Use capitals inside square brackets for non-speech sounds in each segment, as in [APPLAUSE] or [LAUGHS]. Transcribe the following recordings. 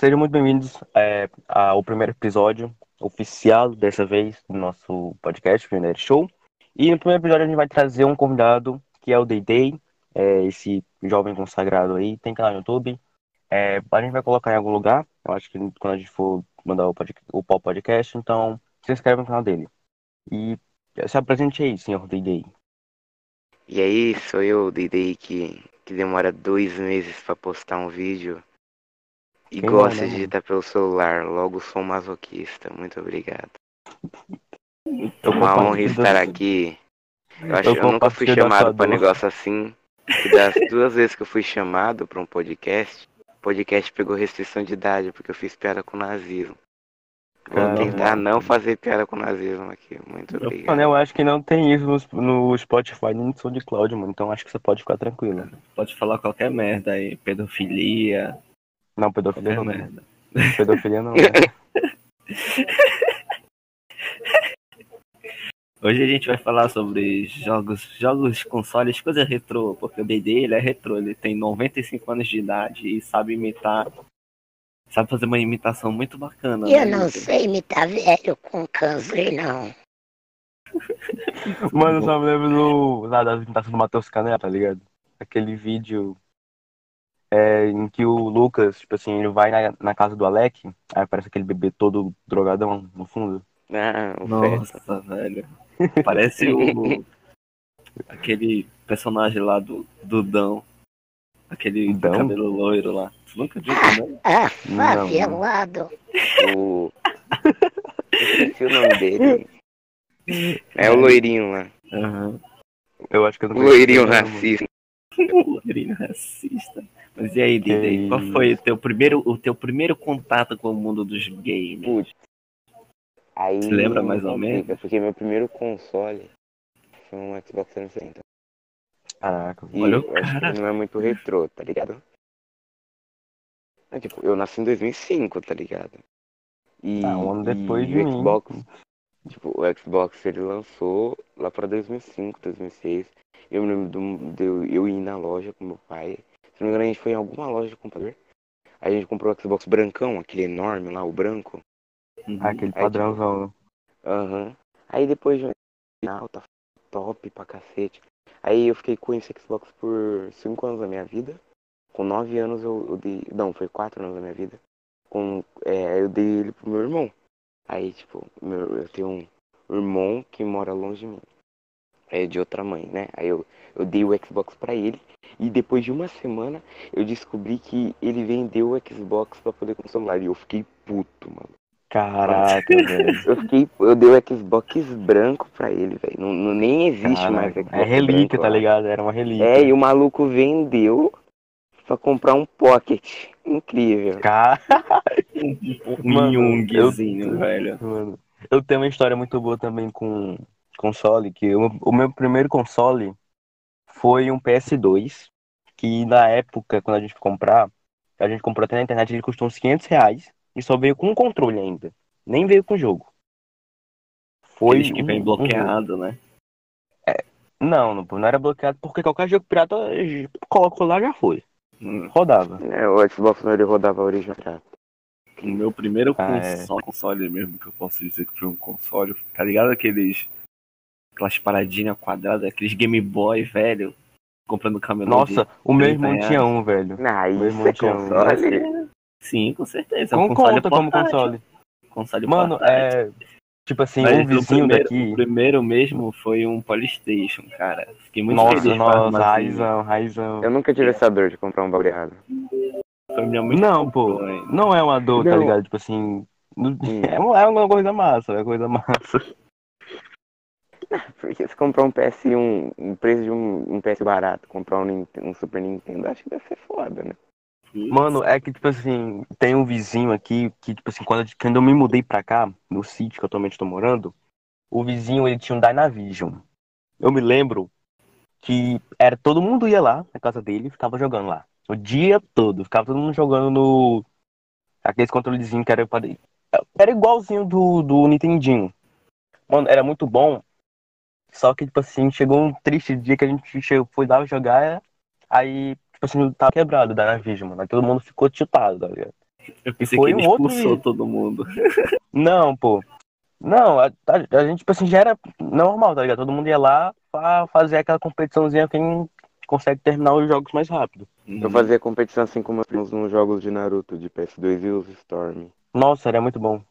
Sejam muito bem-vindos é, ao primeiro episódio oficial, dessa vez, do nosso podcast, Pioneer Show. E no primeiro episódio a gente vai trazer um convidado, que é o Day Day, é, esse jovem consagrado aí, tem canal no YouTube. É, a gente vai colocar em algum lugar, eu acho que quando a gente for mandar o, podcast, podcast, então se inscreve no canal dele. E se apresente aí, senhor Day Day. E aí, sou eu, Day Day, que, que demora dois meses para postar um vídeo e Quem gosta de digitar pelo celular, logo sou masoquista. Muito obrigado. Eu Uma honra estar da- aqui. Eu, acho, Eu eu nunca fui chamado dor. negócio assim. E das [LAUGHS] duas vezes que eu fui chamado pra um podcast, o podcast pegou restrição de idade, porque eu fiz piada com nazismo. Vou tentar não fazer piada com nazismo aqui. Muito obrigado. Mano, eu acho que não tem isso no, no Spotify nem no SoundCloud, mano. Então acho que você pode ficar tranquilo. Pode falar qualquer merda aí, pedofilia, Não, pedofilia qualquer não. merda. Pedofilia não. né? [LAUGHS] Hoje a gente vai falar sobre jogos, jogos, consoles, coisa retrô, porque o D&D ele é retrô, ele tem 95 anos de idade e sabe imitar, sabe fazer uma imitação muito bacana. Eu né, não sei imitar velho com câncer, não. Mano, eu só me lembro do, lá da imitação do Matheus Canela, tá ligado? Aquele vídeo é, em que o Lucas, tipo assim, ele vai na, na casa do Alec, aí aparece aquele bebê todo drogadão no fundo. Ah. Nossa, velho. Parece o [LAUGHS] aquele personagem lá do Dudão. Aquele Dudão? cabelo loiro lá. Tu nunca viu também? Ah, Não, favelado. O. Eu esqueci o nome dele. É o loirinho lá. Aham. Eu acho que eu não O loirinho racista. Loirinho racista. Mas e aí, Didi? Qual foi o teu primeiro, o teu primeiro contato com o mundo dos games? Putz. Aí, Se lembra mais ou menos? Porque meu primeiro console foi um Xbox 360. Caraca. E Olha o eu acho que cara. não é muito retrô, tá ligado? É, tipo, eu nasci em 2005, tá ligado? E, Ah, um ano depois e de o mim. Xbox, tipo, o Xbox ele lançou lá pra 2005, 2006. Eu me lembro do- de eu, eu ir na loja com meu pai. Se não me engano, a gente foi em alguma loja de computador. Aí a gente comprou o Xbox brancão, aquele enorme lá, o branco. Uhum. Aquele Aí, padrãozão. né? Aham. Aí depois de um final, tá top pra cacete. Aí eu fiquei com esse Xbox por 5 anos da minha vida. Com 9 anos eu, eu dei. Não, foi 4 anos da minha vida. Com, é, eu dei ele pro meu irmão. Aí, tipo, meu, eu tenho um irmão que mora longe de mim. É de outra mãe, né? Aí eu, eu dei o Xbox pra ele. E depois de uma semana eu descobri que ele vendeu o Xbox pra poder comprar o celular. E eu fiquei puto, mano. Caraca, [LAUGHS] velho. Eu fiquei, eu dei o Xbox branco pra ele, velho. Não, não- nem existe mais Caraca. Xbox É relíquia, branco tá ligado? Era uma relíquia. É, e o maluco vendeu pra comprar um Pocket. Incrível. Cara, [LAUGHS] Um velho. mano. Eu tenho uma história muito boa também com console, que eu- o meu primeiro console foi um PS2, que na época, quando a gente foi comprar, a gente comprou até na internet, ele custou uns 500 reais e só veio com um controle ainda. Nem veio com jogo. Foi Aqueles que um- vem um bloqueado, né? Não, não, não era bloqueado porque qualquer jogo pirata colocou lá já foi. Hum. Rodava. É, o Xbox não ele rodava original. O meu primeiro Ah, é. console, console mesmo, que eu posso dizer que foi um console, tá ligado? Aqueles. Aquelas paradinhas quadradas, aqueles Game Boy, velho. Comprando camelô. Nossa, o meu irmão 30 tinha um, velho. Ah, Meu isso irmão é tinha um. console? Sim, com certeza. É Como um console conta como portátil. console? Console Mano, portátil. é. Tipo assim, Mas um o vizinho primeiro, daqui. O primeiro mesmo foi um Polystation, cara. Fiquei muito Nossa, feliz nossa, raizão, raizão. Eu nunca tive essa dor de comprar um bagulho errado. Foi minha muito Não, pô, também. não é uma dor, tá Não. ligado? Tipo assim. não- [LAUGHS] É uma, é uma coisa massa, é uma coisa massa. [LAUGHS] Porque se comprar um PS1, o preço de um, um PS barato, comprar um, um Super Nintendo, acho que deve ser foda, né? Mano, é que, tipo assim, tem um vizinho aqui que, tipo assim, quando, eu- quando eu me mudei pra cá, no sítio que eu atualmente tô morando, o vizinho, ele tinha um Dynavision. Eu me lembro que era todo mundo ia lá na casa dele e ficava jogando lá. O dia todo. Ficava todo mundo jogando no. Aqueles controlezinhos que era. pra- Era igualzinho do, do Nintendinho. Mano, era muito bom. Só que, tipo assim, chegou um triste dia que a gente chegou, foi lá jogar. Aí, tipo assim, tava quebrado da Dynavision, mano. Aí todo mundo ficou tiltado, tá ligado? Eu pensei foi que ele um outro expulsou vídeo. todo mundo. [LAUGHS] Não, pô. Não, a, a- a gente, tipo assim, já era normal, tá ligado? Todo mundo ia lá pra fazer aquela competiçãozinha quem consegue terminar os jogos mais rápido. Uhum. Eu fazia competição assim como temos nos jogos de Naruto, de PS2 e os Storm. Nossa, era muito bom.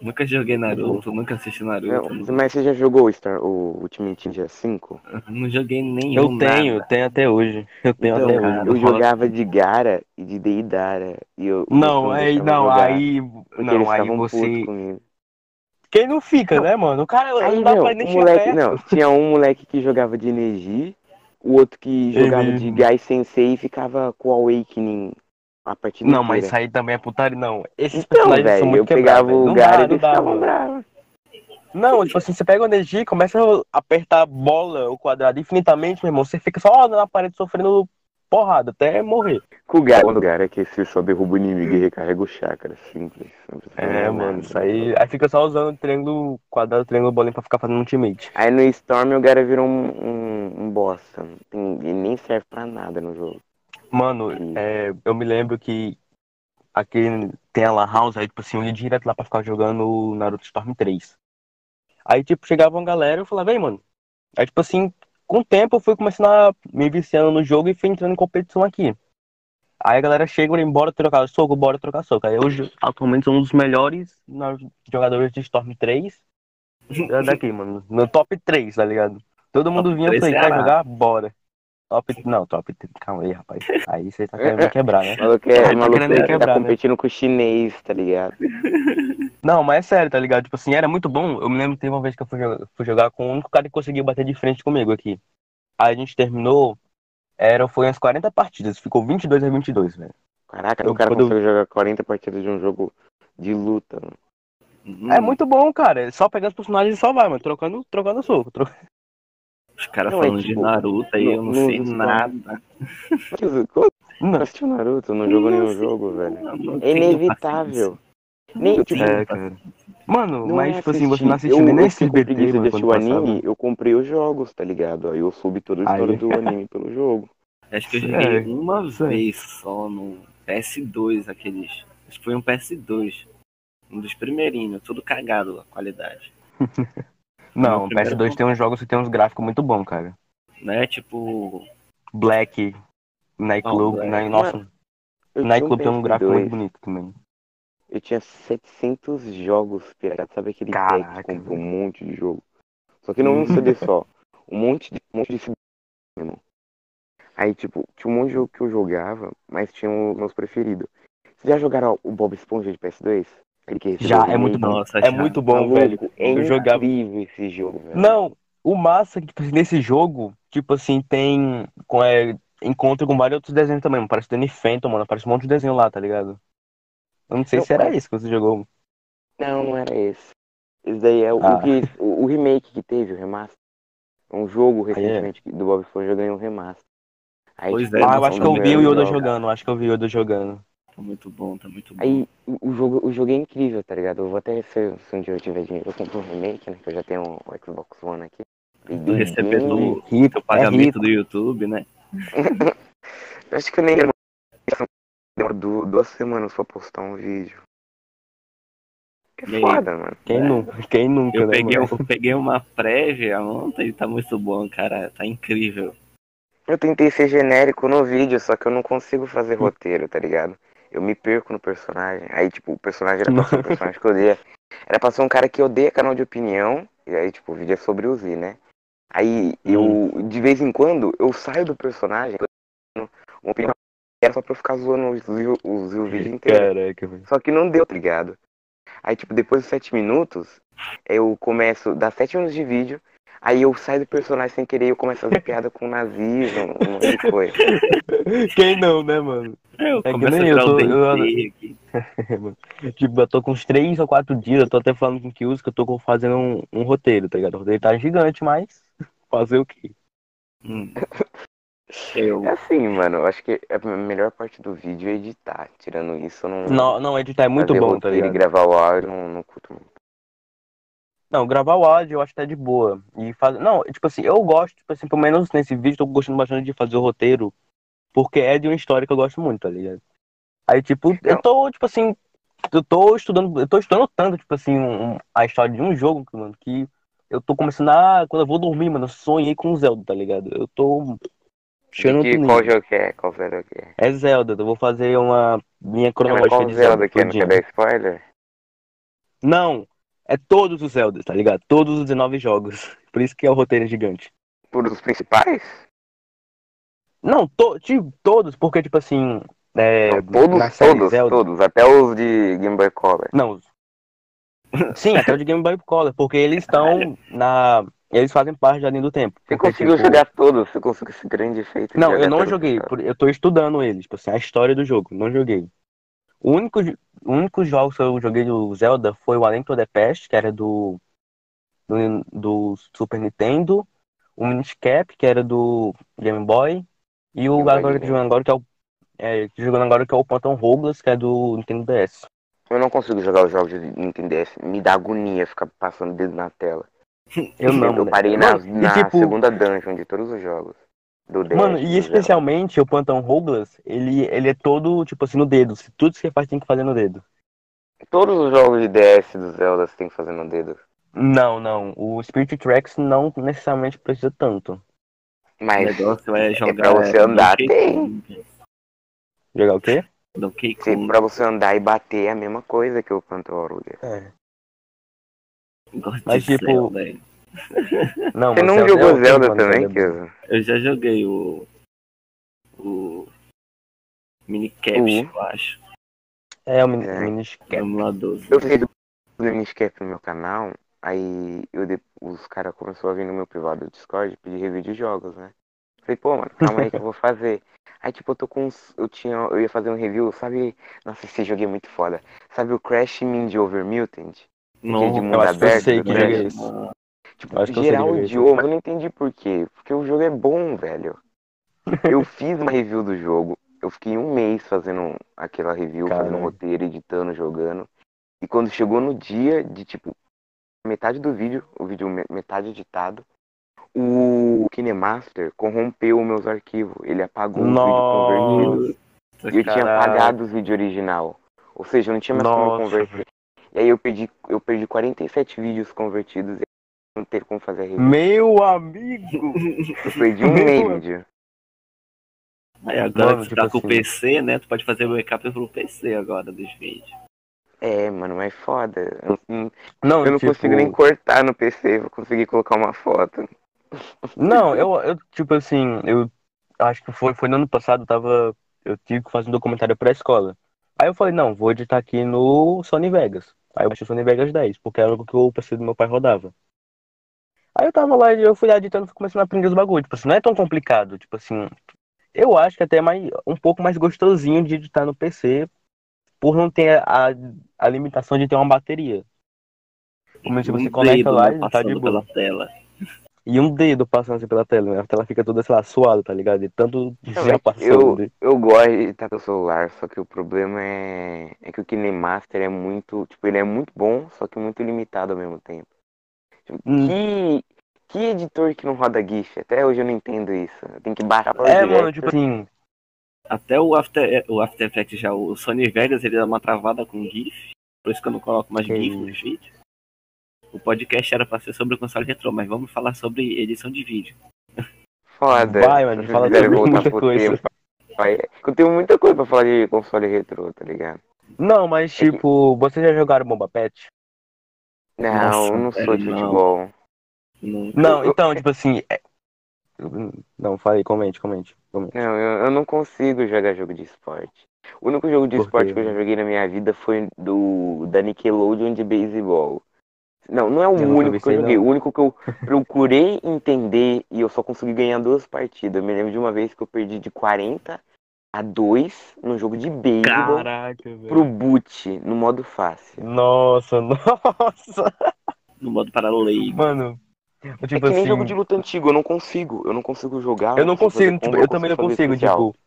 Nunca joguei Naruto, nunca assisti Naruto. Não, mas você já jogou o, Star, o Ultimate Ninja 5? Não joguei nenhum. Eu tenho, nada. tenho até hoje. Eu tenho Então, até cara, hoje. eu eu jogava de Gara e de Deidara. E eu, Não, aí, não, jogar, aí. Não, eles aí você. Quem não fica, né, mano? O cara Aí, não dá meu, pra nem chegar moleque, perto. não, tinha um moleque que jogava de Energy, o outro que jogava de Uhum. Gai Sensei e ficava com o Awakening a partida Não, mas isso aí também é putaria, não. Esses Então, personagens são velho, muito eu pegava o dá, e eles ficavam bravos. Não, tipo assim, você pega o energia e começa a apertar a bola, o quadrado infinitamente, meu irmão. Você fica só na parede sofrendo porrada até morrer. Com o Gara, o Gara que se só derruba o inimigo e recarrega o chakra, simples. É, fazer mano, isso aí. Aí fica só usando o triângulo, quadrado, triângulo, bolinha pra ficar fazendo ultimate. Aí no Storm o Gara virou um, um, um bosta. Ele nem serve pra nada no jogo. Mano, é, eu me lembro que aqui tem a Lan House, aí, tipo assim, eu ia direto lá pra ficar jogando o Naruto Storm 3. Aí, tipo, chegava uma galera e eu falava, vem, mano. Aí, tipo assim, com o tempo eu fui começando a me viciando no jogo e fui entrando em competição aqui. Aí a galera chega e bora trocar soco, bora trocar soco. Aí hoje, atualmente, sou um dos melhores jogadores de Storm 3 é [LAUGHS] daqui, mano. No top 3, tá ligado? Todo mundo Top vinha e 3 falei, quer Ceará. jogar? Bora. Top. Não, top. Calma aí, rapaz. Aí você tá querendo me [LAUGHS] quebrar, né? Maluco é, Tá maluco querendo que quebrar, tá né? competindo com o chinês, tá ligado? [LAUGHS] Não, mas é sério, tá ligado? Tipo assim, era muito bom. Eu me lembro que teve uma vez que eu fui jogar, fui jogar com o único cara que conseguiu bater de frente comigo aqui. Aí a gente terminou, era, foi umas 40 partidas, ficou 22 a 22, velho. Caraca, Eu- o cara quando consegue jogar 40 partidas de um jogo de luta, mano. É muito bom, cara. É só pegar os personagens e só vai, mano. Trocando, trocando soco. tro- Os caras Não, é falando de tipo, Naruto aí, eu não no- sei nos nada. Como Não, assistiu Naruto? Não jogou nenhum jogo, velho. Eu não É inevitável. Nem, Não tipo, É, cara. Mano, não mas é tipo assim, você não assistiu nem eu, eu nesse fiquei com BT, preguiça mano, de quando assistir o passava. anime, eu comprei os jogos, tá ligado? Aí eu soube toda a história Aí. do anime pelo jogo. Acho que eu É, joguei uma isso aí. vez só no PS2, aqueles. Acho que foi um PS2. Um dos primeirinhos, tudo cagado a qualidade. [LAUGHS] Não, o primeiro PS2 tem uns jogos que tem uns gráficos muito bons, cara. Né? Tipo. Black, Nightclub. Night- nossa, Eu Nightclub tem um gráfico muito PS2, bonito também. Eu tinha 700 jogos piratados, sabe aquele Caraca, que compra um monte de jogo? Só que não um CD [LAUGHS] só, um monte de, um monte de CD, irmão. Aí, tipo, tinha um monte de jogo que eu jogava, mas tinha os meus preferidos. Vocês já jogaram o Bob Esponja de PS2? Já, o é muito bom. Nossa, é já. muito bom, Maluco, velho. É Eu jogava. esse jogo, velho. Não, o massa é que tipo, assim, nesse jogo, tipo assim, tem com, é, encontro com vários outros desenhos também. Parece Danny Phantom, mano. Parece um monte de desenho lá, tá ligado? Eu não sei Não, se era mas- isso que você jogou. Não, não era esse. Esse daí é o, Ah. o que, o, o remake que teve, o remaster. Um jogo é. recentemente que- do Bob Esponja ganhou um remaster. Aí, Pois tipo, é, ah, eu acho que eu vi o Yoda jogando. Acho que eu vi o Yoda jogando. Tá muito bom, tá muito bom. Aí o o jogo, o jogo é incrível, tá ligado? Eu vou até, se, se um dia eu tiver dinheiro, eu compro um remake, né? Que eu já tenho o Xbox One aqui. Tu Peguei receber bem- do Rico, é pagamento rico. do YouTube, né? [LAUGHS] Eu Acho que eu nem demora du- duas semanas pra postar um vídeo. É E aí? foda, mano. Quem É. nunca? Quem nunca, Eu né, peguei, mano? eu peguei uma prévia ontem e tá muito bom, cara. Tá incrível. Eu tentei ser genérico no vídeo, só que eu não consigo fazer roteiro, tá ligado? Eu me perco no personagem. Aí, tipo, o personagem era pra ser um [LAUGHS] personagem que eu odeia. Era pra ser um cara que odeia canal de opinião. E aí, tipo, o vídeo é sobre o Z, né? Aí, eu, de vez em quando, eu saio do personagem, uma opinião era só pra eu ficar zoando o Z o, Z o vídeo inteiro. Caraca, velho. Só que não deu, tá ligado? Aí, tipo, depois dos sete minutos, eu começo, dá sete minutos de vídeo, aí eu saio do personagem sem querer e eu começo a fazer piada com nazismo, um monte de coisa. [LAUGHS] Quem não, né, mano? Eu É que nem eu o tô- eu- [LAUGHS] aqui. Tipo, eu tô com uns três ou quatro dias, eu tô até falando com o Kius que eu tô fazendo um, um roteiro, tá ligado? O roteiro tá gigante, mas [LAUGHS] fazer o quê? Hum. Eu, É assim, mano, eu acho que a melhor parte do vídeo é editar. Tirando isso, eu não. Não, não, editar é muito fazer bom, tá roteiro E ligado? gravar o áudio, não, não curto muito. Não, gravar o áudio eu acho até de boa. E fazer. Não, tipo assim, eu gosto, tipo assim, pelo menos nesse vídeo, tô gostando bastante de fazer o roteiro, porque é de uma história que eu gosto muito, tá ligado? Aí, tipo, eu tô, tipo assim, eu tô estudando, eu tô estudando tanto, tipo assim, um- a história de um jogo, mano, que eu tô começando a. Quando eu vou dormir, mano, eu sonhei com o Zelda, tá ligado? Eu tô. Chegando Que, qual jogo que é? Qual Zelda que é? É Zelda, eu vou fazer uma linha É, mas cronológica qual de Zelda Zelda. que é? Não quer dar spoiler? Não, é todos os Zeldas, tá ligado? Todos os 19 jogos. Por isso que é o roteiro gigante. Por os principais? Não, to, tipo, todos, porque, tipo assim. É, todos, todos, Zelda, todos. Até os de Game Boy Color. Não. os- Sim, até o de Game Boy Color, porque eles estão na. Eles fazem parte da linha do tempo. Você Porque, conseguiu tipo, jogar todos, você conseguiu esse grande efeito. Não, eu não joguei, os por- eu tô estudando eles, tipo assim, a história do jogo, não joguei. O único, o único jogo que eu joguei do Zelda foi o A Link to the Past, que era do, do, do Super Nintendo, o Minish Cap, que era do Game Boy, e o agora que jogando agora que é o é, jogando agora que é o Phantom Hourglass, que é do Nintendo DS. Eu não consigo jogar os jogos de Nintendo DS. Me dá agonia ficar passando dedo na tela. Eu [LAUGHS] não, Eu moleque. parei na, Mano, e na tipo, segunda dungeon de todos os jogos. Do DS. Mano, e especialmente o Phantom Hourglass, ele, ele é todo, tipo assim, no dedo. Se Tudo que você faz tem que fazer no dedo. Todos os jogos de DS do Zelda você tem que fazer no dedo. Não, não. O Spirit Tracks não necessariamente precisa tanto. O Mas negócio é jogar. pra você andar, Donkey tem. Kong. Jogar o quê? Donkey Kong. pra você andar e bater é a mesma coisa que o Pantoro. É. Gosto Mas, tipo, hein? Não, Você não Zelda é jogou horrível, Zelda mano, também, é. Kiza? Eu já joguei o. O. Minicap, Uhum. eu acho. É, o Mini, É. Minish Cap. Emulador. Eu fiz do Miniscap no meu canal, aí eu de- os caras começaram a vir no meu privado do Discord pedir review de jogos, né? Falei, pô, mano, calma aí que eu vou fazer. Aí, tipo, eu tô com uns. Eu tinha. Eu ia fazer um review, sabe? Nossa, esse jogo é muito foda. Sabe o Crash Ninja Over Mutant? Não, de Eu mundo acho que eu aberto, sei que né? jogo é esse. Tipo, Eu acho que eu geral esse. odiou, mas eu não entendi por quê. Porque o jogo é bom, velho. Eu fiz uma review do jogo. Eu fiquei um mês fazendo aquela review, fazendo Caralho. roteiro, editando, jogando. E quando chegou no dia de, tipo, metade do vídeo, o vídeo me- metade editado, o KineMaster corrompeu os meus arquivos. Ele apagou o vídeo convertido. Nossa, E eu tinha apagado o vídeo original. Ou seja, eu não tinha mais como Nossa, converter. E aí eu perdi, eu perdi 47 vídeos convertidos e não teve como fazer a review. Meu amigo! Eu perdi um. Aí agora Mano, que você tipo tá com o assim- PC, né? Tu pode fazer o backup pro PC agora dos vídeos. É, mano, mas foda. Eu, não- Não, eu não tipo, consigo nem cortar no PC, vou conseguir colocar uma foto. Não, eu, eu, tipo assim, eu acho que foi, foi no ano passado, eu tava. Eu tive que fazer um documentário pra escola. Aí eu falei, não, vou editar aqui no Sony Vegas. Aí eu baixei o Sony Vegas 10, porque era o que o PC do meu pai rodava. Aí eu tava lá e eu fui lá editando, fui começando a aprender os bagulhos. Tipo assim, não é tão complicado. Tipo assim, eu acho que até é mais, um pouco mais gostosinho de editar no PC, por não ter a, a limitação de ter uma bateria. Como se você Um conecta dedo, lá né, e tá de boa. pela tela. E um dedo passando assim pela tela, né? A tela fica toda, sei lá, suada, tá ligado? E tanto Não, já é passou. eu, né? eu gosto de estar com o celular, só que o problema é, é que o KineMaster é muito. Tipo, ele é muito bom, só que muito limitado ao mesmo tempo. Tipo, Hum. que, que editor que não roda GIF? Até hoje eu não entendo isso. Tenho que baixar para É, mano, tipo assim, Até o After, o After Effects já, o Sony Vegas, ele dá uma travada com GIF. Por isso que eu não coloco mais Que GIF nos vídeos. O podcast era pra ser sobre o console retrô, mas vamos falar sobre edição de vídeo. Foda. Vai, mano, fala sobre muita coisa. tempo. Vai. Eu tenho muita coisa pra falar de console retrô, tá ligado? Não, mas É que- tipo, vocês já jogaram Bomba Pet? Não, Nossa, eu não sou de futebol. Não, Não, eu- então, tipo assim. é- Não, falei, comente, comente. comente. Não, eu, eu não consigo jogar jogo de esporte. O único jogo de Por esporte quê? que eu já joguei na minha vida foi do da Nickelodeon de beisebol. Não, não é o Eu único que eu joguei. não. O único que eu procurei entender e eu só consegui ganhar duas partidas. Eu me lembro de uma vez que eu perdi de 40 a 2 no jogo de beisebol Caraca, pro velho. boot, no modo fácil. Nossa, [LAUGHS] nossa. no modo paralelo. Mano, É tipo que nem assim. jogo de luta antigo, eu não consigo. Eu não consigo jogar. Eu não fazer consigo, tipo, combo, eu também não consigo, especial. tipo.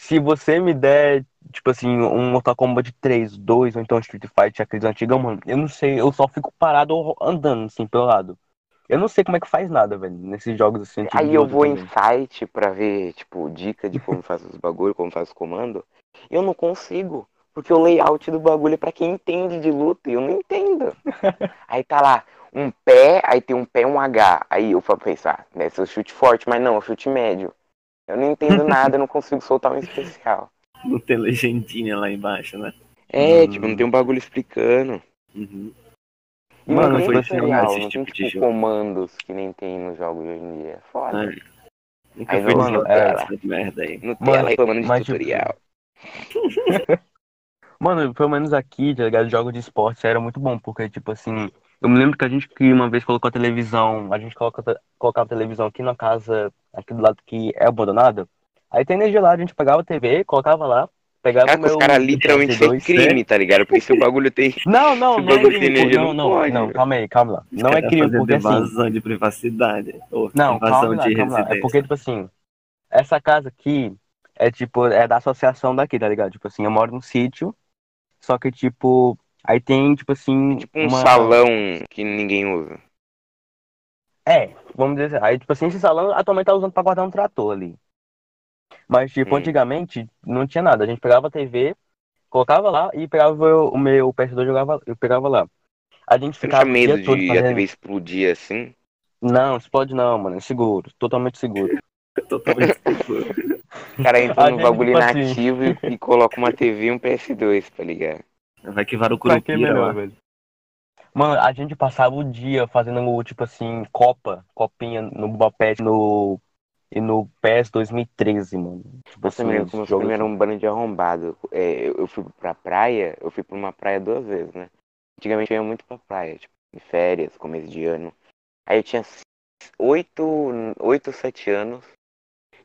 Se você me der, tipo assim, um Mortal Kombat 3, 2, ou então Street Fighter, aqueles antigos, mano, eu não sei, eu só fico parado andando, assim, pelo lado. Eu não sei como é que faz nada, velho, nesses jogos assim, Aí eu vou em também. site pra ver, tipo, dica de como faz os bagulho, como faz os comandos. Eu não consigo. Porque o layout do bagulho é pra quem entende de luta e eu não entendo. [LAUGHS] aí tá lá, um pé, aí tem um pé um H. Aí eu falo pensar, deve ser o chute forte, mas não, o chute médio. Eu não entendo [LAUGHS] nada, eu não consigo soltar um especial. Não tem legendinha lá embaixo, né? É, Hum. tipo, não tem um bagulho explicando. Uhum. E Mano, não tem foi tutorial, esse não tem tipo de tipo jogo. comandos que nem tem nos jogos de hoje em dia. É foda. É. Nunca Aí fui não, desenvolver é. essa merda aí. Nutella Mano, reclamando de tipo, tutorial. [LAUGHS] Mano, pelo menos aqui, tá ligado? Jogos de esporte era muito bom, porque, tipo assim, eu me lembro que a gente que uma vez colocou a televisão, a gente coloca, colocava a televisão aqui na casa, aqui do lado que é abandonada. Aí tem energia lá, a gente pegava a TV, colocava lá, pegava Cara, o que os meu caras literalmente é PS2, crime, tá ligado? Porque se o bagulho tem. [LAUGHS] Não, não, não é crime, energia, não, não não, pode, não, calma aí, calma lá. Os Não é crime, porque assim, invasão de privacidade. Ou Não, invasão calma lá, de calma lá. É porque, tipo assim, essa casa aqui é tipo, é da associação daqui, tá ligado? Tipo assim, eu moro num sítio, só que, tipo, aí tem, tipo assim. Tipo um uma... salão que ninguém usa. É, vamos dizer assim. Aí, tipo assim, esse salão atualmente tá usando pra guardar um trator ali. Mas, tipo, Hum. antigamente não tinha nada. A gente pegava a TV, colocava lá e pegava o meu PS2 e jogava, eu pegava lá. A gente Você não ficava tinha medo de a fazendo. TV explodir assim? Não, explode não, mano. É seguro, totalmente seguro. [LAUGHS] Totalmente seguro. O cara entra A no gente, bagulho tipo assim- inativo e, e coloca uma TV e um PS2, tá ligado? Vai que vara o Curupira melhor, velho? Mano, a gente passava o dia fazendo, tipo assim, Copa, copinha no Bopet no, e no PES 2013, mano. Tipo Nossa, assim, jogos- primos eram um bando de arrombado. É, eu, eu fui pra praia, eu fui pra uma praia duas vezes, né? Antigamente eu ia muito pra praia, tipo, em férias, começo de ano. Aí eu tinha oito, oito, sete anos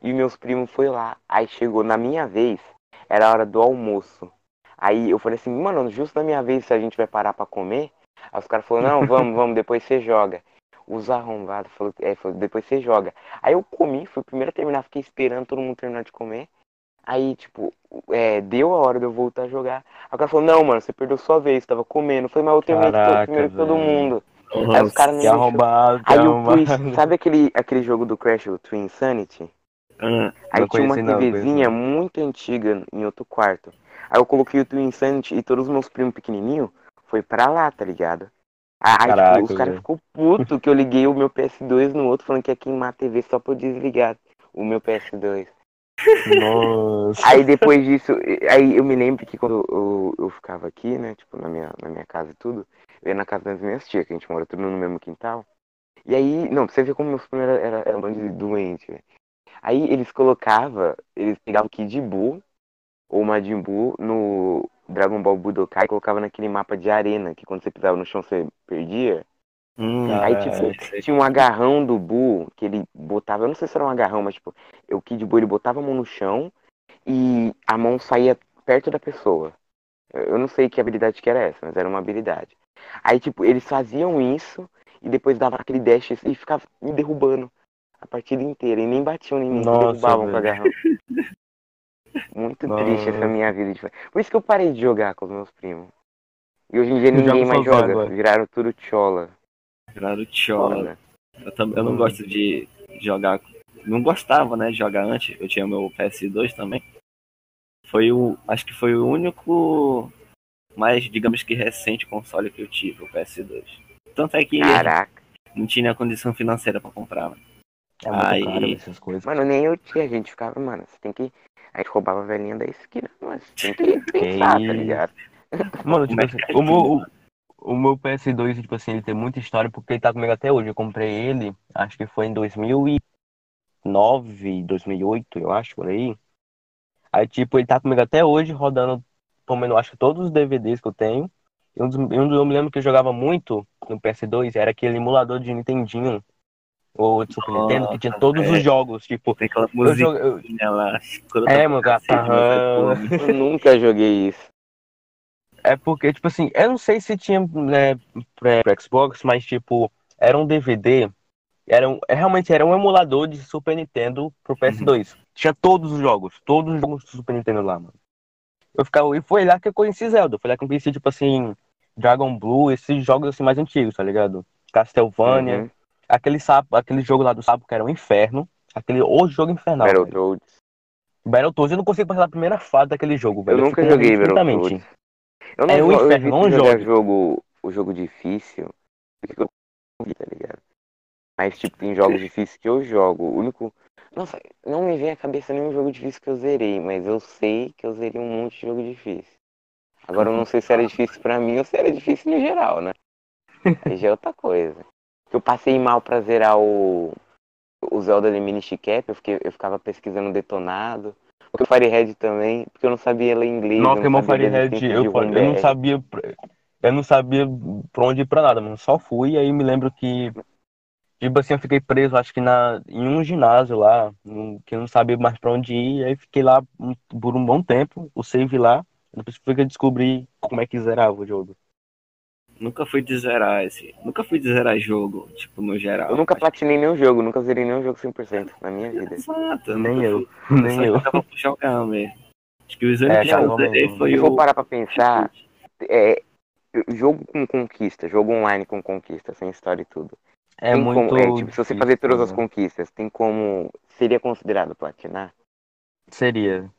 e meus primos foi lá. Aí chegou na minha vez, era a hora do almoço. Aí eu falei assim, mano, justo na minha vez se a gente vai parar pra comer. Aí os caras falaram, não, [LAUGHS] vamos, vamos, depois você joga. Os arrombados falou, é, falou, depois você joga. Aí eu comi, fui o primeiro a terminar, fiquei esperando todo mundo terminar de comer. Aí, tipo, é, deu a hora de eu voltar a jogar. Aí o cara falou, não, mano, você perdeu sua vez, tava comendo. Eu falei, mas eu terminei de to- Caraca, primeiro que todo mundo. Aí os Nossa, caras nem deixou. arrombado, Aí eu pus, sabe aquele, aquele jogo do Crash, o Twin Insanity? ah, Aí tinha uma não, TVzinha conheci muito antiga em outro quarto. Aí eu coloquei o Twin Insanity e todos os meus primos pequenininhos foi pra lá, tá ligado? Aí tipo, Caraca, os caras ficou puto que eu liguei o meu PS2 no outro falando que ia queimar a TV só pra eu desligar o meu PS2. Nossa. Aí depois disso, aí eu me lembro que quando eu, eu ficava aqui, né, tipo, na minha, na minha casa e tudo, eu ia na casa das minhas tias, que a gente mora tudo no mesmo quintal. E aí, não, pra você ver como meus primos eram era, era um bando de doente, velho. Aí eles colocavam, eles pegavam o Kid Buu ou Majin Buu no Dragon Ball Budokai colocavam naquele mapa de arena, que quando você pisava no chão você perdia. hum, Aí, tipo, tinha um agarrão do Buu que ele botava, eu não sei se era um agarrão, mas tipo, o Kid Buu ele botava a mão no chão e a mão saía perto da pessoa. Eu não sei que habilidade que era essa, mas era uma habilidade. Aí, tipo, eles faziam isso e depois davam aquele dash e ficava me derrubando a partida inteira. E nem batiam em mim, me derrubavam com o agarrão. [LAUGHS] Muito triste essa minha vida. de fa- Por isso que eu parei de jogar com os meus primos. E hoje em dia Eu ninguém mais joga. agora. Viraram tudo chola. viraram tchola. Eu, também, eu não Hum. gosto de jogar. Não gostava, né, de jogar antes. Eu tinha meu PS2 também. Foi o. Acho que foi o único. Mais, digamos que recente console que eu tive, o PS2. Tanto é que Caraca. não tinha condição financeira pra comprar. né? É muito Aí- caro essas coisas. Mano, nem eu tinha, a gente ficava, mano, você tem que. A gente roubava a velhinha da esquina, mas tem que [LAUGHS] pensar, tá ligado? Mano, [LAUGHS] tipo assim, o meu, o, meu PS2, tipo assim, ele tem muita história porque ele tá comigo até hoje. Eu comprei ele, acho que foi em 2009, 2008, eu acho, por aí. Aí, tipo, ele tá comigo até hoje, rodando, comendo, acho que todos os DVDs que eu tenho. E um dos, e um dos- eu me lembro que eu jogava muito no PS2, era aquele emulador de Nintendinho, ou de Super Nintendo, que tinha todos é. os jogos, tipo... Tem aquela Eu musiquinha jogo, eu- lá. escrota é, mano, é? Eu nunca joguei isso. É porque, tipo assim, eu não sei se tinha né, pra, pra Xbox, mas, tipo, era um DVD. Era um, é, realmente era um emulador de Super Nintendo pro PS2. Tinha todos os jogos, todos os jogos do Super Nintendo lá, mano. Eu ficava, e foi lá que eu conheci Zelda. Foi lá que eu conheci, tipo assim, Dragon Blue, esses jogos assim mais antigos, tá ligado? Castlevania, Uhum. Aquele sapo, aquele jogo lá do sapo que era um inferno. Aquele outro jogo infernal. Battletoads. Battletoads eu não consigo passar da primeira fase daquele jogo, velho. Eu nunca fico joguei Battletoads. Eu não É o eu inferno, não jogue. jogo, o jogo difícil, porque eu tá ligado? Mas, tipo, tem jogos difíceis que eu jogo. O único. Nossa, não me vem à cabeça nenhum jogo difícil que eu zerei, mas eu sei que eu zerei um monte de jogo difícil. Agora eu não sei se era difícil pra mim ou se era difícil no geral, né? Aí já é outra coisa. Eu passei mal pra zerar o, o Zelda de Minish Cap, eu, fiquei, eu ficava pesquisando detonado. O Firehead também, porque eu não sabia ler inglês. Nossa, eu não das Firehead, eu, de eu não sabia. Eu não sabia pra onde ir pra nada, mano. Só fui e aí me lembro que. Tipo assim, eu fiquei preso, acho que na, em um ginásio lá, que eu não sabia mais pra onde ir, e aí fiquei lá por um bom tempo, o save lá, depois foi que eu descobri como é que zerava o jogo. Nunca fui de zerar esse. Nunca fui de zerar jogo, tipo, no geral. Eu nunca platinei nenhum jogo, nunca zerei nenhum jogo 100% na minha vida. Exato, eu Nem eu, fui- nem só eu. por jogar mesmo. Acho que os únicos que cara, eu zerei não. foi Se o. for parar pra pensar, é, jogo com conquista, jogo online com conquista, sem história e tudo. É tem muito. como, é, tipo, se você fazer todas as né? conquistas, tem como. Seria considerado platinar? Seria.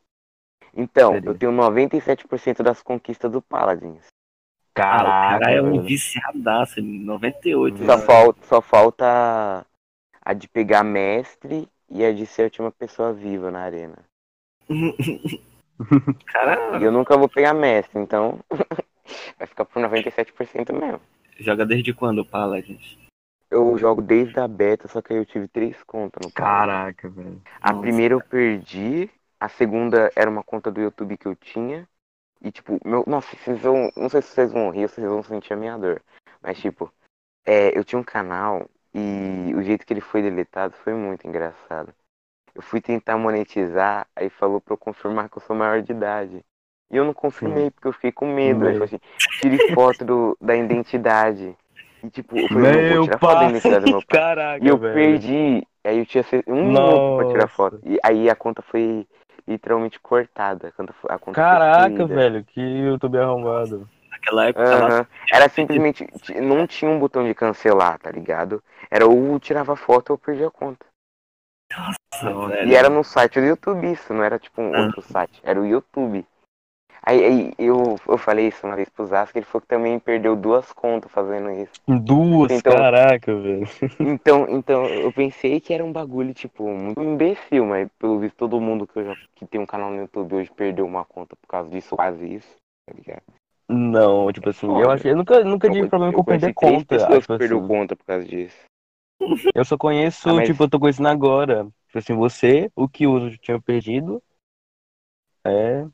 Então, Seria. eu tenho 97% das conquistas do Paladins. Ah, o Caraca, cara é um viciadaço, 98. Só, né? falta, só falta a de pegar mestre e a de ser a última pessoa viva na arena. [LAUGHS] cara E eu nunca vou pegar mestre, então [LAUGHS] vai ficar por 97% mesmo. joga desde quando o Paladins? Eu jogo desde a beta, só que aí eu tive três contas no. Caraca, velho. A Nossa. primeira eu perdi, a segunda era uma conta do YouTube que eu tinha. E tipo, meu, nossa, vocês vão, não sei se vocês vão rir ou se vocês vão sentir a minha dor. Mas tipo, é, eu tinha um canal e o jeito que ele foi deletado foi muito engraçado. Eu fui tentar monetizar, aí falou pra eu confirmar que eu sou maior de idade. E eu não confirmei, porque eu fiquei com medo. Aí falou assim, tire foto do, da identidade. E tipo, eu falei, não, vou Meu tirar foto da identidade do meu pai. Caraca, E eu velho. perdi. Aí eu tinha um minuto pra tirar Nossa. foto. E aí a conta foi literalmente cortada. A conta foi, a conta foi Caraca, velho, que YouTube arrombado. Naquela época ela. Era simplesmente. Não tinha um botão de cancelar, tá ligado? Era ou tirava foto ou perdia a conta. Nossa, velho. E era no site do YouTube isso, não era tipo um Ah. outro site. Era o YouTube. Aí, aí eu, eu falei isso uma vez pro Zasco, ele falou que também perdeu duas contas fazendo isso. Duas, Então- caraca, velho. Então, então, eu pensei que era um bagulho, tipo, muito imbecil, mas pelo visto todo mundo que, eu já, que tem um canal no YouTube hoje perdeu uma conta por causa disso, quase isso, tá ligado? Não, tipo assim, eu Olha, achei, eu nunca, nunca tive Eu- problema eu com perder conta. pessoas tipo que perdeu assim. conta por causa disso. Eu só conheço, Ah, mas- tipo, eu tô conhecendo agora. Tipo assim, você, o que eu tinha perdido. É.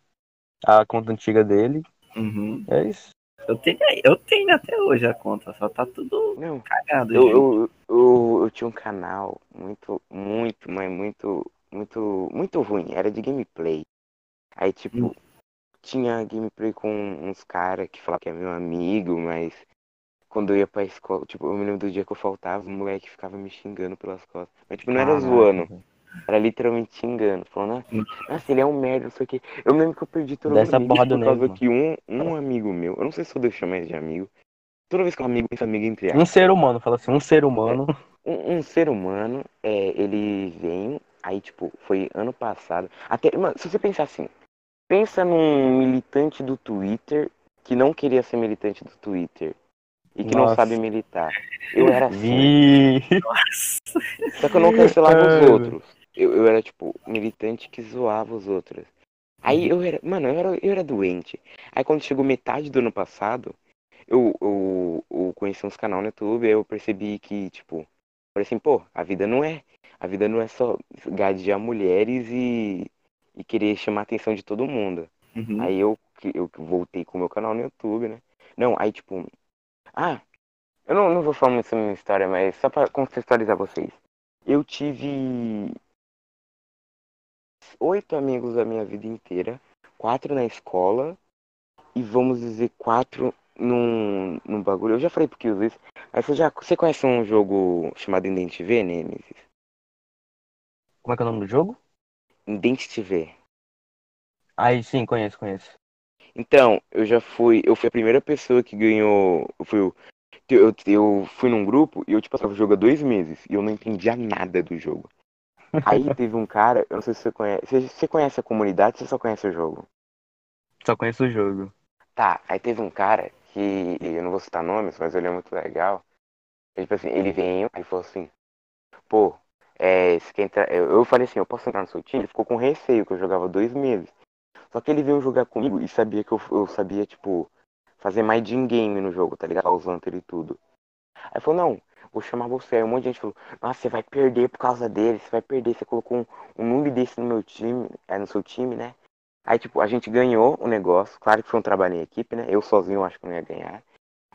A conta antiga dele. Uhum. É isso. Eu, tenho, eu tenho até hoje a conta, só tá tudo Não, cagado. eu, eu, eu, eu tinha um canal muito, muito, mas muito, muito, muito ruim. Era de gameplay. Aí, tipo, Hum. tinha gameplay com uns caras que falavam que é meu amigo, mas quando eu ia pra escola, tipo, eu me lembro do dia que eu faltava, o moleque ficava me xingando pelas costas. Mas, tipo, não era Caraca, zoando. Era literalmente xingando, falando, Hum. "Ah, nossa, ele é um merda, não sei o quê. Eu lembro que eu perdi todos Dessa porrada por causa que um, um amigo meu, eu não sei se eu devo chamar ele de amigo, toda vez que um amigo pensa amigo entre Um ser humano, fala assim, um ser humano. um, um ser humano, é, ele vem, aí tipo, foi ano passado. Até, mano, se você pensar assim, pensa num militante do Twitter que não queria ser militante do Twitter e que não Nossa. sabe militar. Eu era assim, Vi. só que eu não cancelava os Ai, outros. Eu, eu era tipo militante que zoava os outros. Aí eu era, mano, eu era, eu era doente. Aí quando chegou metade do ano passado, eu, eu, eu conheci uns canal no YouTube, aí eu percebi que, tipo, falei assim, pô, a vida não é. A vida não é só gadear mulheres e, e querer chamar a atenção de todo mundo. Uhum. Aí eu, eu voltei com o meu canal no YouTube, né? Não, aí tipo. Ah, eu não, não vou falar muito sobre a minha história, mas só pra contextualizar vocês. Eu tive oito amigos da minha vida inteira, quatro na escola, e vamos dizer quatro num, num bagulho. Eu já falei porque uso isso. Mas você já. Você conhece um jogo chamado Identity V, Nemesis? Como é que é o nome do jogo? Identity V. Aí sim, conheço, conheço. Então, eu já fui, eu fui a primeira pessoa que ganhou, eu fui, o- eu, eu fui num grupo e eu tipo passava o jogo há dois meses e eu não entendia nada do jogo. Aí teve um cara, eu não sei se você conhece. Você, você conhece a comunidade ou você só conhece o jogo? Só conheço o jogo. Tá, aí teve um cara que, eu não vou citar nomes, mas ele é muito legal. Ele, tipo assim, ele veio, aí falou assim, pô, é, você quer entrar... eu, falei assim, eu posso entrar no seu time? Ele ficou com receio, que eu jogava dois meses. Só que ele veio jogar comigo e sabia que eu, eu sabia, tipo, fazer mais de in-game no jogo, tá ligado? Usando ele e tudo. Aí falou, não, vou chamar você. Aí um monte de gente falou, nossa, você vai perder por causa dele, você vai perder, você colocou um, um noob desse no meu time, é, no seu time, né? Aí, tipo, a gente ganhou o negócio. Claro que foi um trabalho em equipe, né? Eu sozinho eu acho que não ia ganhar.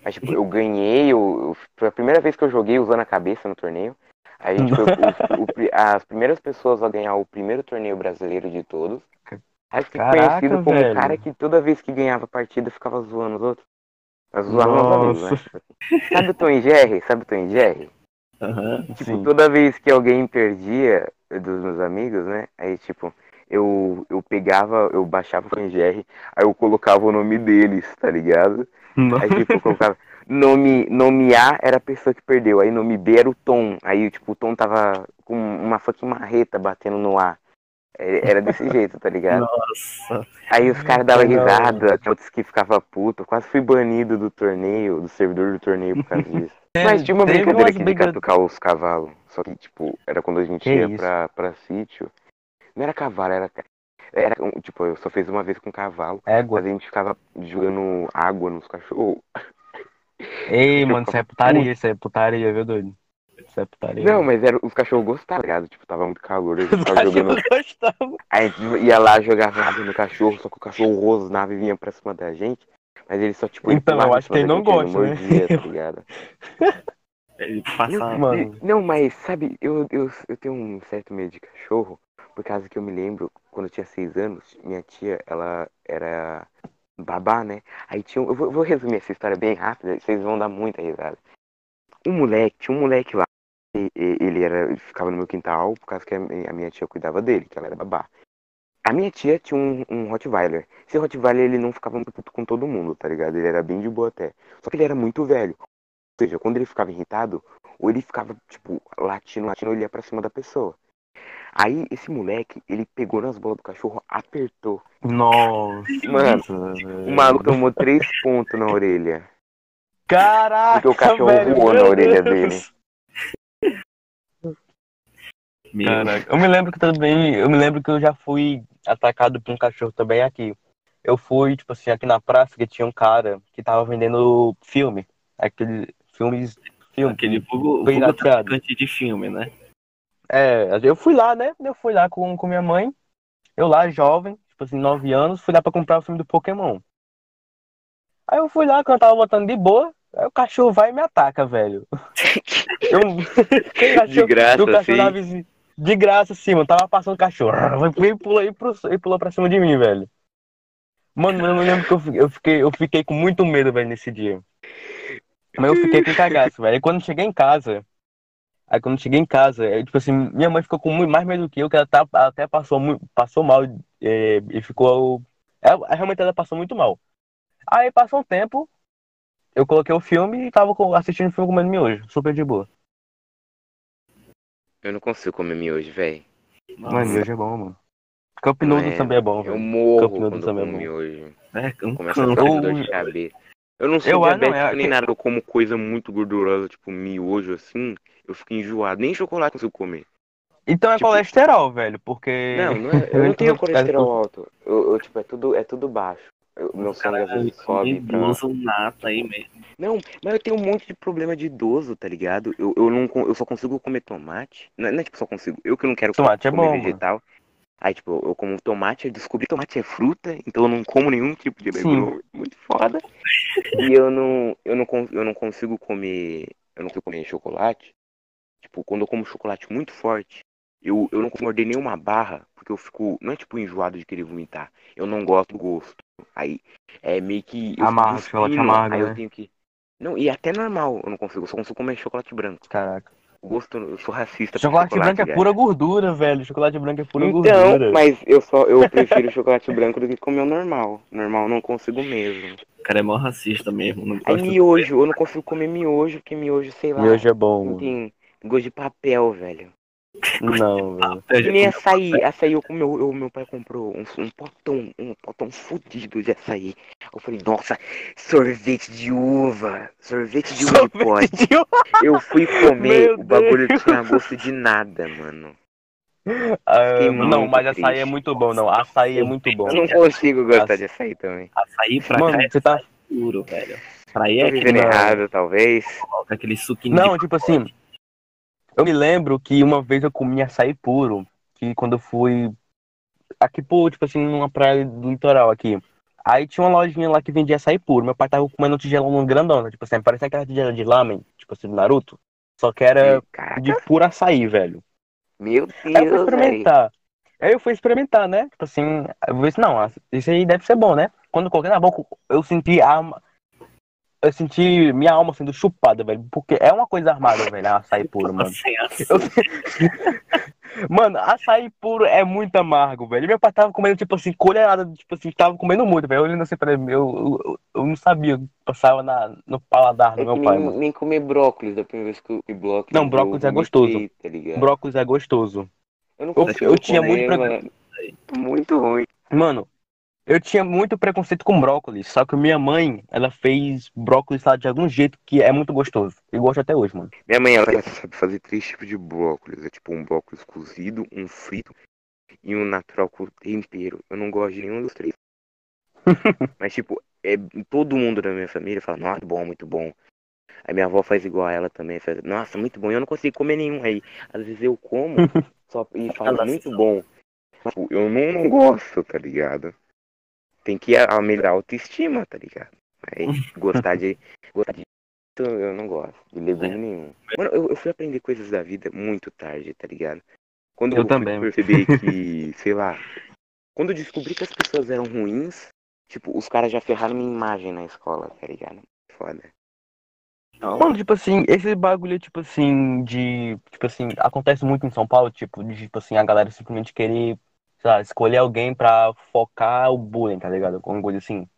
Mas, tipo, eu ganhei. Eu, eu, foi a primeira vez que eu joguei usando a cabeça no torneio. Aí a gente foi o, as primeiras pessoas a ganhar o primeiro torneio brasileiro de todos. Aí fiquei Caraca, conhecido como velho. o cara que toda vez que ganhava a partida ficava zoando os outros. Eu zoava meus amigos, né? Sabe o Tom Jerry? Sabe o Tom Jerry? Aham. Tipo, Sim. toda vez que alguém perdia dos meus amigos, né? Aí, tipo, eu, eu pegava, eu baixava o FanGR, aí eu colocava o nome deles, tá ligado? Aí, tipo, eu colocava. Nome, nome A era a pessoa que perdeu, aí nome B era o Tom. Aí, tipo, o Tom tava com uma fucking marreta batendo no A. É, Era desse [LAUGHS] jeito, tá ligado? Nossa. Aí os caras davam risada, tinha outros que ficavam putos. Eu quase fui banido do torneio, do servidor do torneio por causa [LAUGHS] disso. Mas tinha uma brincadeira que de brigas- catucar os cavalos. Só que, tipo, era quando a gente Que ia isso? pra, pra sítio. Não era cavalo, era. Era, tipo, eu só fiz uma vez com cavalo. Égua. Mas a gente ficava jogando água nos cachorros. Ei, [LAUGHS] mano, isso é ficava putaria, isso é putaria, viu, doido? Não, mas era, os cachorros gostavam, tá ligado? Tipo, tava muito calor. Os [LAUGHS] ficava jogando. cachorros gostavam. Aí a gente ia lá, jogava água no cachorro, só que o cachorro rosnava e vinha pra cima da gente. Mas ele só, tipo, ele Então, eu acho que ele não gente, gosta, né? mordia, tá [LAUGHS] ligado? Ele passava. Mano. Não, mas sabe, eu, eu, eu tenho um certo medo de cachorro, por causa que eu me lembro, quando eu tinha seis anos, minha tia, ela era babá, né? Aí tinha um, eu vou, eu vou resumir essa história bem rápida, vocês vão dar muita risada. Um moleque, tinha um moleque lá, e- e- ele era, ele ficava no meu quintal, por causa que a a minha tia cuidava dele, que ela era babá. A minha tia tinha um, um Rottweiler. Esse Rottweiler, ele não ficava muito puto com todo mundo, tá ligado? Ele era bem de boa até. Só que ele era muito velho. Ou seja, quando ele ficava irritado, ou ele ficava, tipo, latindo, latindo, ou ele ia pra cima da pessoa. Aí, esse moleque, ele pegou nas bolas do cachorro, apertou. Nossa. Mano, o maluco tomou três pontos na orelha. Caraca, Porque o cachorro velho, voou na orelha dele. Caraca, eu me lembro que também, eu me lembro que eu já fui atacado por um cachorro também aqui. Eu fui, tipo assim, aqui na praça que tinha um cara que tava vendendo filme. Aquele filmes, filme. aquele irateado. traficante de filme, né? É, eu fui lá, né? Eu fui lá com, com minha mãe. Eu lá, jovem, tipo assim, 9 anos, fui lá pra comprar o filme do Pokémon. Aí eu fui lá, quando eu tava botando de boa, aí o cachorro vai e me ataca, velho. [LAUGHS] Eu, Aquele De cachorro- graça, do cachorro da assim. vizinha. De graça, sim, mano. Tava passando o cachorro. E pulou, e pro- e pulou pra cima de mim, velho. Mano, eu me lembro que eu fiquei, eu fiquei, eu fiquei com muito medo, velho, nesse dia. Mas eu fiquei com cagaço, velho. Aí quando eu cheguei em casa, aí quando eu cheguei em casa, é, tipo assim, minha mãe ficou com muito mais medo do que eu, que ela, tá, ela até passou, passou mal é, e ficou. Ela, realmente ela passou muito mal. Aí passou um tempo, eu coloquei o filme e tava assistindo o filme comendo miojo, super de boa. Eu não consigo comer miojo, velho. Mano, Nossa, miojo é bom, mano. Cup Noodles É, também é bom, Eu velho. morro Cup quando eu também é como bom. miojo. é um Começa a ficar com Eu- dor de cabeça. Eu não sou Eu- ah, não, diabético é- nem nada, eu como coisa muito gordurosa, tipo miojo assim, eu fico enjoado. Nem chocolate eu consigo comer. Então é Tipo- colesterol, velho, porque. Não, não é, [LAUGHS] eu não tenho colesterol alto. Eu, eu, tipo, é tudo, é tudo baixo. Eu- meu sangue às vezes sobe pra... Idoso nato aí mesmo. Não, mas eu tenho um monte de problema de idoso, tá ligado? Eu, eu, não, eu só consigo comer tomate. Não, é- não é tipo só consigo. Eu que não quero Tomate é comer bom, mano. vegetal. Aí, tipo, eu como tomate, eu descobri que tomate é fruta, então eu não como nenhum tipo de legume. Muito foda. E eu não, eu, não, eu não consigo comer. Eu não consigo comer chocolate. Tipo, quando eu como chocolate muito forte, eu, eu não consigo morder nenhuma barra, porque eu fico. Não é tipo enjoado de querer vomitar. Eu não gosto do gosto. Aí é meio que. Amargo, chocolate cuspindo, amargo, Aí né? eu tenho que. Não, e até normal eu não consigo. Eu só consigo comer chocolate branco. Caraca. O gosto, eu sou racista. por Chocolate, branco é cara. pura gordura, velho. Chocolate branco é pura Então, gordura. mas eu só eu prefiro chocolate branco do que comer o normal. Normal eu não consigo mesmo. O cara é mó racista mesmo. Não Aí miojo, eu não consigo comer miojo, porque miojo, sei lá, Miojo é bom, não tem gosto de papel, velho. Não, [LAUGHS] velho. Que nem açaí. Açaí, eu, meu, eu, meu pai comprou um, um potão, um potão fudido de açaí. Eu falei, nossa, sorvete de uva. Sorvete de uva de pote. Sorvete de uva. Eu fui comer, Meu o bagulho tinha gosto de nada, mano. Ah, não, mas açaí é triste. muito bom, não. Açaí é muito bom. Eu não consigo gostar Açaí. de açaí também. Açaí pra Mano, cá é você tá. puro, velho. Pra aí é não. errado, talvez. aquele suquinho Não, de tipo assim. Eu me lembro que uma vez eu comi açaí puro, que quando eu fui aqui por, tipo assim, numa praia do litoral aqui. Aí tinha uma lojinha lá que vendia açaí puro. Meu pai tava comendo um tigelão grandona, tipo assim, parecia aquela tigela de lamen, tipo assim, do Naruto. Só que era Caraca, de puro açaí, velho. meu Aí eu fui Deus, experimentar. Aí eu fui experimentar, né? Tipo assim, eu disse, não, isso aí deve ser bom, né? Quando eu coloquei na boca, eu senti a. Eu senti minha alma sendo chupada, velho. Porque é uma coisa armada, [LAUGHS] velho, açaí puro, mano. [LAUGHS] Eu- Mano, açaí puro é muito amargo, velho. Meu pai tava comendo, tipo assim, colherada, tipo assim, tava comendo muito, velho. Olhando assim pra ele, eu, eu, eu não sabia o que passava na, no paladar do É meu pai, nem, mano. nem comer brócolis da primeira vez que eu comi brócolis. Não, brócolis é gostoso. Tá? Brócolis é gostoso. Eu, não eu- eu tinha comer, muito mano. Muito ruim. Mano, eu tinha muito preconceito com brócolis, só que minha mãe, ela fez brócolis lá de algum jeito que é muito gostoso. E gosto até hoje, mano. Minha mãe, ela sabe fazer três tipos de brócolis. É tipo um brócolis cozido, um frito e um natural com tempero. Eu não gosto de nenhum dos três. [LAUGHS] Mas, tipo, é, todo mundo da minha família fala, nossa, muito bom, muito bom. Aí minha avó faz igual a ela também, faz, nossa, muito bom. E eu não consigo comer nenhum. Aí, às vezes eu como [LAUGHS] só, e falo, muito bom. Mas, tipo, eu não, não gosto, tá ligado? Tem que melhorar a autoestima, tá ligado? Aí, [LAUGHS] gostar de. Gostar de eu não gosto de legume É. nenhum. Mano, eu, eu fui aprender coisas da vida muito tarde, tá ligado? Quando Eu fui também. perceber [LAUGHS] que, sei lá, quando eu descobri que as pessoas eram ruins, tipo, os caras já ferraram minha imagem na escola, tá ligado? Foda. Não, Mano, tipo assim, esse bagulho, tipo assim, de. Tipo assim, acontece muito em São Paulo, tipo, de tipo assim, a galera simplesmente querer, lá, escolher alguém pra focar o bullying, tá ligado? Alguma coisa assim.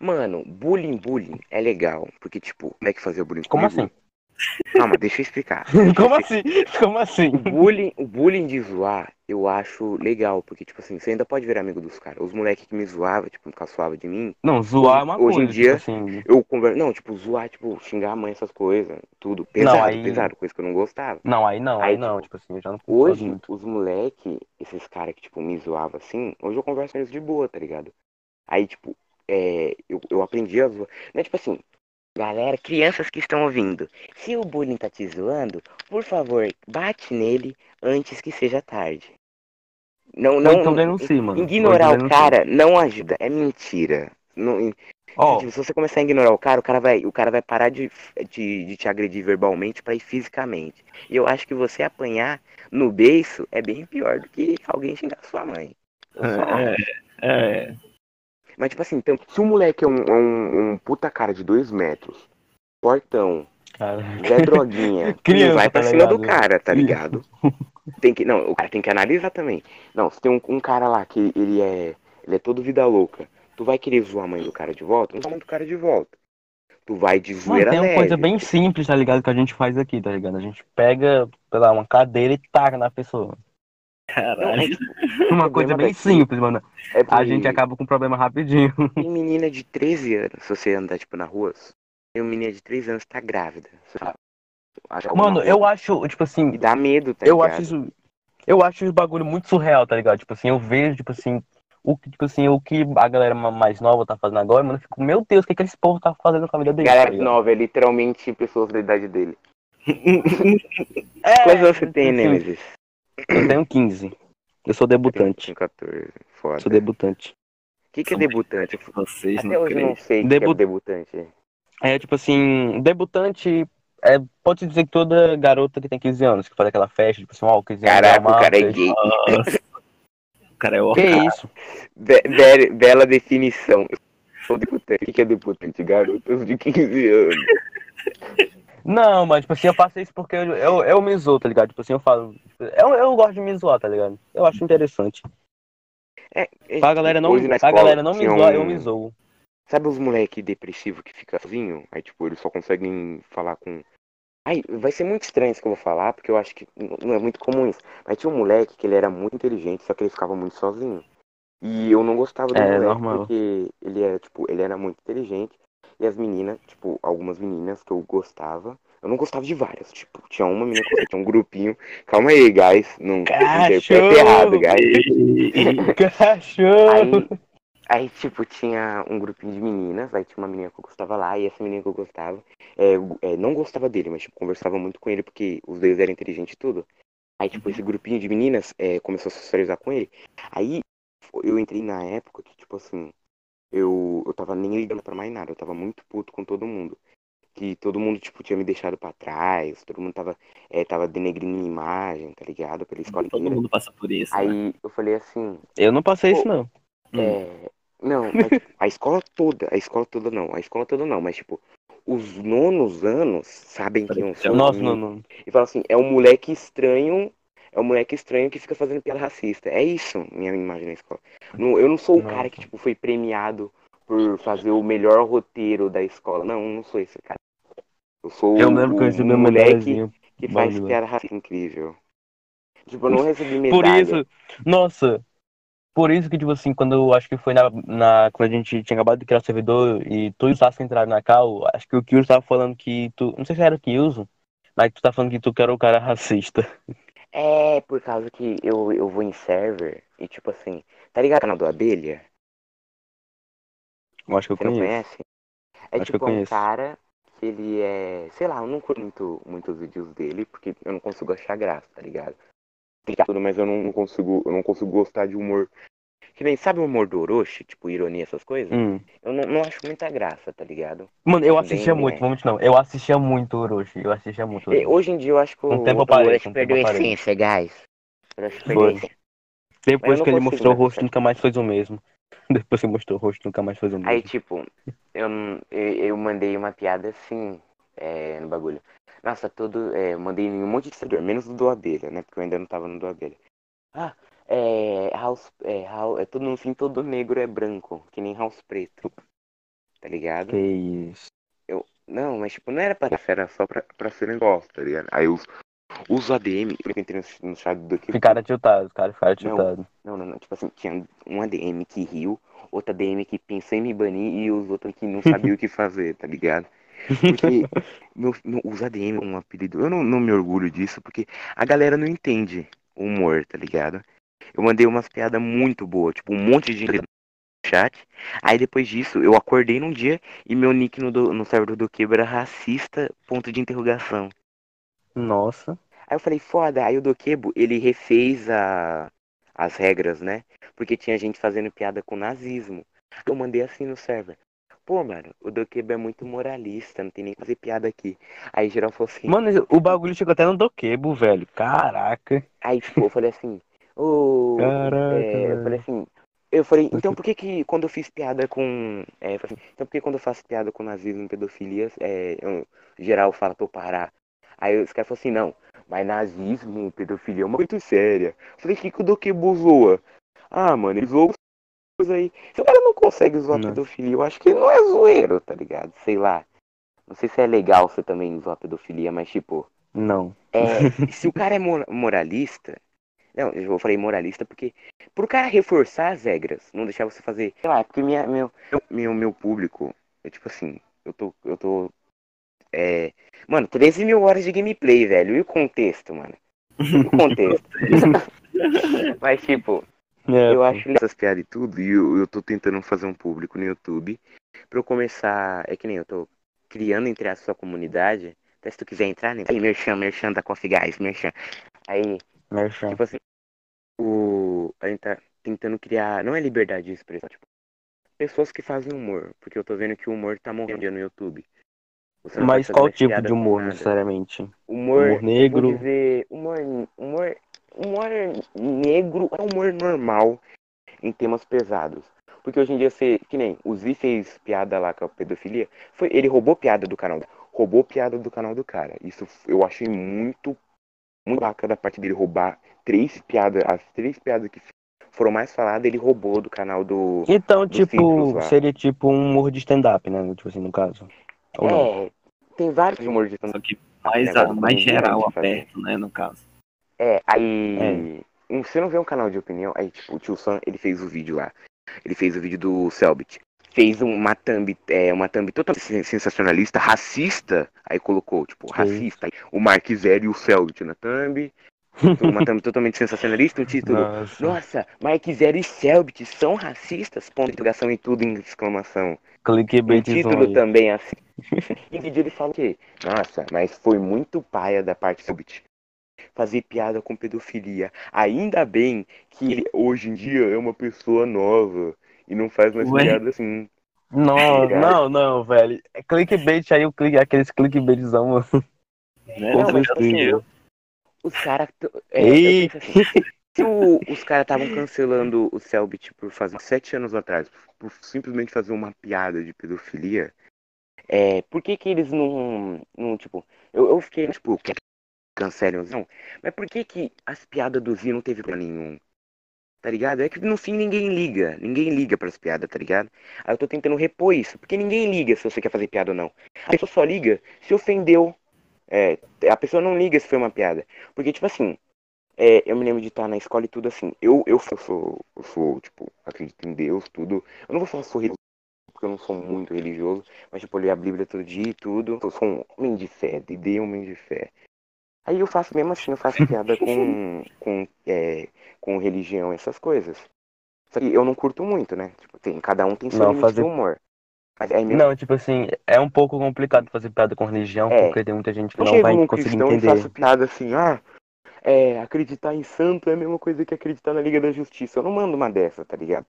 Mano, bullying, bullying é legal, porque, tipo, como é que fazia bullying Como comigo? assim? Calma, deixa eu explicar. [LAUGHS] deixa eu Como explicar. assim? Como assim? O bullying, o bullying de zoar, eu acho legal, porque, tipo assim, você ainda pode virar amigo dos caras. Os moleques que me zoavam, tipo, caçoavam de mim, Não, zoar é uma Hoje em coisa, dia, tipo assim. eu converso. Não, tipo, zoar, tipo, xingar a mãe, essas coisas, tudo. Pesado, aí- pesado, coisa que eu não gostava. Não, aí não, aí, Aí, não, tipo assim, eu já não Hoje, muito. os moleque, esses caras que, tipo, me zoavam assim, hoje eu converso com eles de boa, tá ligado? Aí, tipo, é, eu, eu aprendi a zoar. Não é tipo assim, galera, crianças que estão ouvindo, se o bullying tá te zoando, por favor, bate nele antes que seja tarde. Não, não, então denuncie, mano. ignorar o denuncie. cara não ajuda, é mentira. Não, Tipo, se você começar a ignorar o cara, o cara vai, o cara vai parar de, de, de te agredir verbalmente pra ir fisicamente. E eu acho que você apanhar no beiço é bem pior do que alguém xingar sua mãe. Acho. É, é. Mas tipo assim, então, se o moleque é um, é um, um puta cara de dois metros, portão, cara. Zé Droguinha, [LAUGHS] Criança, vai pra tá cima ligado? do cara, tá ligado? [LAUGHS] Tem que, não, o cara tem que analisar também. Não, se tem um, um cara lá que ele é, ele é todo vida louca, tu vai querer zoar a mãe do cara de volta? Não zoa do cara de volta. Tu vai de Mano, zoeira tem uma coisa bem simples, tá ligado? Que a gente faz aqui, tá ligado? A gente pega, sei lá, uma cadeira e taca na pessoa. Não, é, Caralho. tipo, [LAUGHS] Uma coisa bem daqui simples, mano. é A que gente acaba com o problema rapidinho. Tem menina de 13 anos, se você andar, tipo, na rua, tem uma menina de 13 anos que tá grávida. Mano, eu acho, tipo assim, E dá medo, tá eu ligado? acho isso. Eu acho esse bagulho muito surreal, tá ligado? Tipo assim, eu vejo, tipo assim, o que, tipo assim, o que a galera ma- mais nova tá fazendo agora, mano, eu fico, meu Deus, o que, que esse povo tá fazendo com a vida deles? Galera tá nova, é literalmente pessoas da idade dele. [LAUGHS] É, anos você tem, assim, Nemesis? Eu tenho 15. Eu sou debutante. Tenho 14. Foda. Sou debutante. O que, que é debutante? Vocês Até não hoje eu não sei o que Debu- é debutante. É, tipo assim, debutante. É, pode dizer que toda garota que tem 15 anos, que faz aquela festa, tipo assim, ó, 15 anos. Caraca, o uma cara é gay. Nossa. O cara é o Que isso? Be- be- bela definição. Eu sou debutante. O que, que é debutante? Garotas de 15 anos. Não, mas tipo assim, eu faço isso porque eu, eu, eu me zoo, tá ligado? Tipo assim, eu falo. Eu, eu gosto de me zoar, tá ligado? Eu acho interessante. É, é, Pra galera não, pra escola galera não me zoar, um- eu me zoo. Sabe os moleque depressivo que fica sozinho? Aí, tipo, eles só conseguem falar com Ai, vai ser muito estranho isso que eu vou falar, porque eu acho que não é muito comum isso. Mas tinha um moleque que ele era muito inteligente, só que ele ficava muito sozinho. E eu não gostava do É, moleque normal. porque ele era, tipo, ele era muito inteligente. E as meninas, tipo, algumas meninas que eu gostava, eu não gostava de várias. Tipo, tinha uma menina que tinha um grupinho. Calma aí, guys. Não interprete errado, guys. [LAUGHS] Cachorro! Aí, aí, tipo, tinha um grupinho de meninas, aí tinha uma menina que eu gostava lá, e essa menina que eu gostava, é, é, não gostava dele, mas, tipo, conversava muito com ele, porque os dois eram inteligentes e tudo. Aí, tipo, esse grupinho de meninas é, começou a socializar com ele. Aí, eu entrei na época que, tipo assim, eu, eu tava nem ligando pra mais nada, eu tava muito puto com todo mundo. Que todo mundo, tipo, tinha me deixado pra trás, todo mundo tava, é, tava denegrindo minha imagem, tá ligado? Pela escola Todo inteira. mundo passa por isso. né? Aí, eu falei assim, Eu não passei isso, não. É, não, mas, [LAUGHS] a escola toda, a escola toda não, a escola toda não, mas tipo, os nonos anos sabem quem eu sou. Nossa, e, não, não. e falam assim, é um moleque estranho, é um moleque estranho que fica fazendo piada racista. É isso, minha imagem na escola. Não, eu não sou o Nossa. cara que tipo foi premiado por fazer o melhor roteiro da escola. Não, não sou esse cara. Eu sou Eu o, lembro que eu o recebi meu moleque que faz bagulho. piada racista incrível. Tipo, eu não [LAUGHS] recebi medalha. Por isso, nossa, por isso que, tipo assim, quando eu acho que foi na, na quando a gente tinha acabado de criar o servidor e tu e o Sassi entraram na cal, acho que o Kilson tava falando que tu, não sei se era o Kilson, mas tu tá falando que tu que era o cara racista. É, por causa que eu, eu vou em server e tipo assim, tá ligado o canal do Abelha? Eu acho que eu Você não conheço. conhece? É Acho tipo um cara que ele é. Sei lá, eu não curto muito, muito os vídeos dele, porque eu não consigo achar graça, tá ligado? Mas eu não, não consigo. Eu não consigo gostar de humor. Que nem, sabe o humor do Orochi? Tipo, ironia, essas coisas? Hum. Eu não, não acho muita graça, tá ligado? Mano, eu assistia bem muito, vamos não, eu assistia muito Orochi, eu assistia muito E Orochi. hoje em dia eu acho que Um o, tempo eu o Orochi um perdeu a tempo essência, guys. O Orochi perdeu a Foi. essência. Depois que ele mostrou o rosto, nunca mais fez o mesmo. [LAUGHS] Depois que mostrou o rosto, nunca mais fez o Aí, mesmo. tipo, eu, eu, mandei uma piada assim, é, no bagulho. Nossa, todo. É, mandei um monte de seguidor, menos o do Abelha, né? Porque eu ainda não tava no do Abelha. Ah, é. House. É, house, é tudo no fim, todo negro é branco, que nem House Preto. Tá ligado? Que isso. Eu, não, mas tipo, não era pra. Era só pra, pra ser negócio, tá ligado? Aí os, os ADM, eu entrei no, no chat do que. Ficaram tiltados, cara, ficaram tiltados. Não, não, não. Tipo assim, tinha um ADM que riu, outro ADM que pensou em me banir e os outros que não sabia o que fazer, tá ligado? Porque [LAUGHS] meu, meu, os ADM é um apelido. Eu não, não me orgulho disso, porque a galera não entende o humor, tá ligado? Eu mandei umas piadas muito boas, tipo, um monte de gente no chat. Aí depois disso, eu acordei num dia e meu nick no, do- no servidor do Quebra era racista, ponto de interrogação. Nossa. Aí eu falei, foda. Aí o Doquebo, ele refez a, as regras, né? Porque tinha gente fazendo piada com nazismo. Eu mandei assim no server. Pô, mano, o Doquebo é muito moralista, não tem nem que fazer piada aqui. Aí geral falou assim. Mano, o bagulho chegou até no Doquebo, velho. Caraca. Aí, tipo, eu falei assim. Ô. Caraca, é, eu falei assim. Eu falei, então por que que quando eu fiz piada com. É, assim, então por que quando eu faço piada com nazismo e pedofilia, é, eu- geral fala pra eu parar? Aí os caras falaram assim, não, mas nazismo, pedofilia é uma coisa muito séria. Eu falei, o que, que o Doquebo zoa? Ah, mano, ele zoou coisa aí. Se o cara não consegue zoar Não. pedofilia, eu acho que ele não é zoeiro, tá ligado? Sei lá. Não sei se é legal você também zoar pedofilia, mas tipo. Não. É, [LAUGHS] se o cara é mor- moralista. Não, eu falei moralista porque. Pro cara reforçar as regras, não deixar você fazer. Sei lá, é porque minha, meu, meu, meu público. É tipo assim, eu tô. Eu tô. É. Mano, 13 mil horas de gameplay, velho. E o contexto, mano? E o contexto? [LAUGHS] Mas tipo, É, eu acho essas piadas e tudo, e eu, eu tô tentando fazer um público no YouTube pra eu começar. É que nem eu tô criando entre a sua comunidade. Até se tu quiser entrar, né? Aí, merchan, merchan da Coffee Guys, merchan. Aí, Merchan. tipo assim. A gente tá tentando criar. Não é liberdade de expressão, tipo. Pessoas que fazem humor. Porque eu tô vendo que o humor tá morrendo no YouTube. Não Mas qual tipo de humor, necessariamente? Humor, Humor negro? Dizer, humor, humor, humor negro é humor normal em temas pesados. Porque hoje em dia você, que nem o Z fez piada lá com a pedofilia, foi, ele roubou piada do canal, roubou piada do canal do cara. Isso eu achei muito, muito bacana da parte dele roubar três piadas, as três piadas que foram mais faladas, ele roubou do canal do. Então, ciclos tipo, seria tipo um humor de stand-up, né? Tipo assim, no caso. Ou não? É, tem vários de humor de Só stand que mais, negócio mais geral, aberto, né, no caso. É, aí. um- Você não vê um canal de opinião, aí tipo, o tio Sam, ele fez o vídeo lá. Ele fez o vídeo do Selbit. Fez uma thumb, é, uma thumb totalmente sen- sensacionalista, racista. Aí colocou, tipo, racista. O Mark Zero e o Selbit na thumb. Uma totalmente sensacionalista, um título. Nossa. Nossa, Mark Zero e Selbit são racistas? Ponto de interrogação e tudo em exclamação. Um Clickbaitzão título aí. também assim. [LAUGHS] em vídeo ele fala que, nossa, mas foi muito paia da parte do Selbit fazer piada com pedofilia. Ainda bem que ele hoje em dia é uma pessoa nova e não faz mais Ué? piada assim. Não, Ligado? não, não, velho. É clickbait aí, o clique, aqueles clickbaitzão, mano. Né? Não, mas tipo assim, certeza. Os caras. É, assim, [LAUGHS] se o- os caras estavam cancelando o Selbit por fazer sete anos atrás, por simplesmente fazer uma piada de pedofilia, é, por que que eles não, não tipo, eu, eu fiquei, tipo, que cancelem os não, mas por que que as piadas do Zinho não teve pra nenhum? Tá ligado? É que no fim ninguém liga, ninguém liga pras piadas, tá ligado? Aí eu tô tentando repor isso, porque ninguém liga se você quer fazer piada ou não. A pessoa só liga se ofendeu. É, a pessoa não liga se foi uma piada. Porque, tipo assim, é, eu me lembro de estar na escola e tudo assim. Eu, eu, eu sou, eu sou, tipo, acredito em Deus, tudo. Eu não vou falar religioso, porque eu não sou muito religioso, mas, tipo, eu leio a Bíblia todo dia e tudo. Eu sou um homem de fé, de homem de fé. Aí eu faço mesmo assim, eu faço piada com, com, é, com religião, essas coisas. Só que eu não curto muito, né? Tipo, tem, cada um tem seu Não, fazer- humor. Não, tipo assim, é um pouco complicado fazer piada com religião, É. porque tem muita gente que Eu não vai num conseguir cristão entender. faço piada assim, ah, é, acreditar em santo é a mesma coisa que acreditar na Liga da Justiça. Eu não mando uma dessa, tá ligado?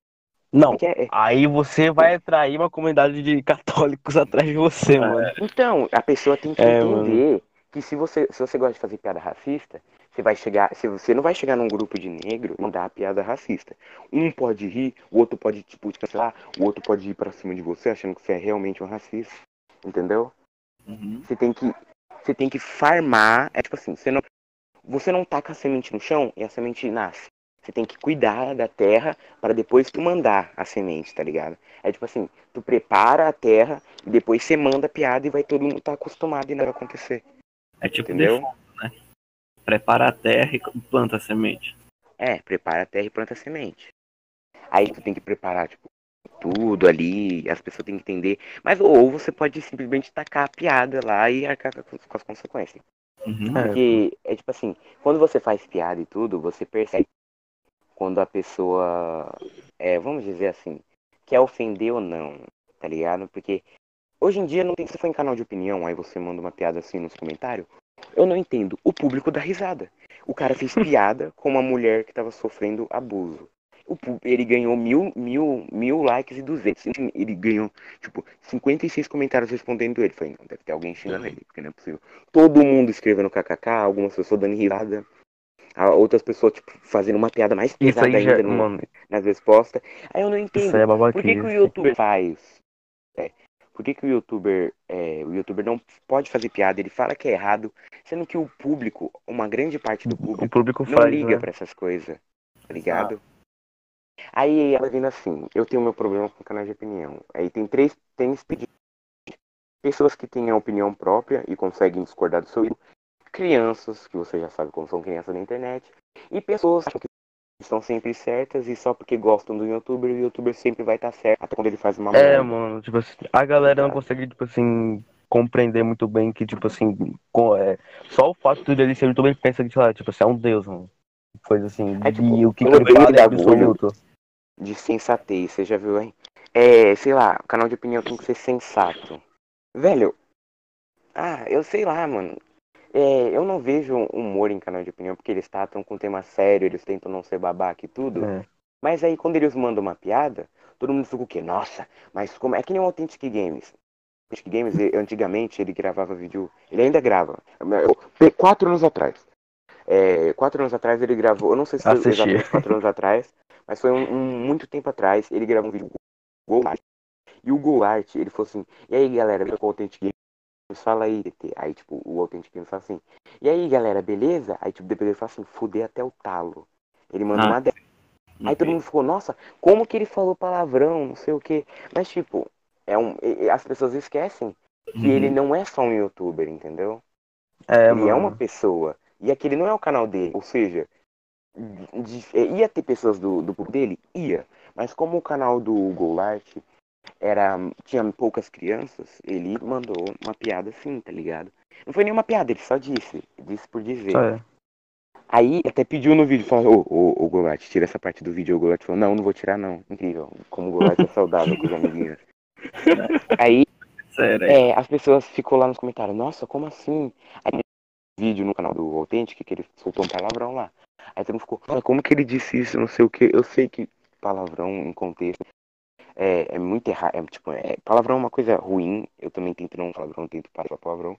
Não, Porque é- aí você vai atrair uma comunidade de católicos [LAUGHS] atrás de você, mano. Então, a pessoa tem que É, entender que se você, se você gosta de fazer piada racista, você vai chegar, se você não vai chegar num grupo de negro e mandar a piada racista. Um pode rir, o outro pode tipo te cancelar, o outro pode ir pra cima de você achando que você é realmente um racista, entendeu? Uhum. Você tem que você tem que farmar, é tipo assim, você não você não taca a semente no chão e a semente nasce. Você tem que cuidar da terra para depois tu mandar a semente, tá ligado? É tipo assim, tu prepara a terra e depois você manda a piada e vai todo mundo estar acostumado e não vai acontecer. É tipo Entendeu? default? Prepara a terra e planta a semente. É, prepara a terra e planta a semente. Aí tu tem que preparar, tipo, tudo ali, as pessoas têm que entender. Mas ou você pode simplesmente tacar a piada lá e arcar com com as consequências. Uhum. É. Porque é tipo assim, quando você faz piada e tudo, você percebe quando a pessoa, é, vamos dizer assim, quer ofender ou não, tá ligado? Porque hoje em dia não tem, se você for em canal de opinião, aí você manda uma piada assim nos comentários, eu não entendo, o público dá risada. O cara fez [LAUGHS] piada com uma mulher que tava sofrendo abuso. O ele ganhou mil, mil, mil likes e duzentos. Ele ganhou, tipo, 56 comentários respondendo ele. Falei, não, deve ter alguém xingando ele, porque não é possível. Todo mundo escrevendo kkk, algumas pessoas dando risada. Outras pessoas, tipo, fazendo uma piada mais pesada já, ainda no- mano, nas respostas. Aí eu não entendo. é Por que, que o youtuber faz? É, por que, que o youtuber. é, o youtuber não pode fazer piada, ele fala que é errado, sendo que o público, uma grande parte do público, público não faz, liga né? pra essas coisas, tá ligado? Aí ela vindo assim, eu tenho meu problema com canal de opinião. Aí tem três, tem. Pessoas que têm a opinião própria e conseguem discordar do seu. Crianças, que você já sabe como são crianças na internet. E pessoas que estão sempre certas e só porque gostam do youtuber, o youtuber sempre vai estar certo, até quando ele faz uma É, merda. mano, tipo assim, a galera não consegue, tipo assim, compreender muito bem que, tipo assim, com- é, só o fato de ele ser youtuber pensa que, sei lá, tipo assim, é um deus, mano. Coisa assim, É, tipo, e o que, ele fala é absoluto. de sensatez, você já viu, hein? É, sei lá, o canal de opinião tem que ser sensato. Velho, ah, eu sei lá, mano. É, eu não vejo humor em canal de opinião porque eles tratam com tema sério, eles tentam não ser babaca e tudo. É. Mas aí quando eles mandam uma piada, todo mundo fica o quê? Nossa, mas como é que nem o Authentic Games. O Authentic Games, antigamente, ele gravava vídeo. Ele ainda grava. Quatro anos atrás. É, quatro anos atrás ele gravou. Eu não sei se foi Assisti. exatamente quatro anos atrás, mas foi um, um- muito tempo atrás. Ele gravou um vídeo Goulart. E o Goulart, ele falou assim: E aí galera, com o Authentic Games? Fala aí, DT. Aí, tipo, o Authentic Games fala assim: E aí galera, beleza? Aí, tipo, depois ele fala assim: Fuder até o talo. Ele manda Ah. uma dessa. Aí todo mundo ficou, nossa, como que ele falou palavrão, não sei o quê. Mas, tipo, é um, as pessoas esquecem que ele não é só um youtuber, entendeu? É, ele é uma mano. pessoa. E aquele não é o canal dele. Ou seja, de- ia ter pessoas do, do público dele? Ia. Mas como o canal do Golart era, tinha poucas crianças, ele mandou uma piada assim, tá ligado? Não foi nenhuma piada, ele só disse. Disse por dizer. É. Aí até pediu no vídeo, falou, ô, ô, ô Golart, tira essa parte do vídeo. O Golart falou, não, não vou tirar não. Incrível. Como o Golart é saudável com os amiguinhos. [LAUGHS] Aí Sério. é, as pessoas ficou lá nos comentários, nossa, como assim? Aí vídeo no canal do Authentic que ele soltou um palavrão lá. Aí todo mundo ficou, "Nossa, como que ele disse isso? Não sei o que. Eu sei que palavrão em contexto é, é muito errado. É, tipo, é, palavrão é uma coisa ruim. Eu também tento não palavrão, tento parar palavrão.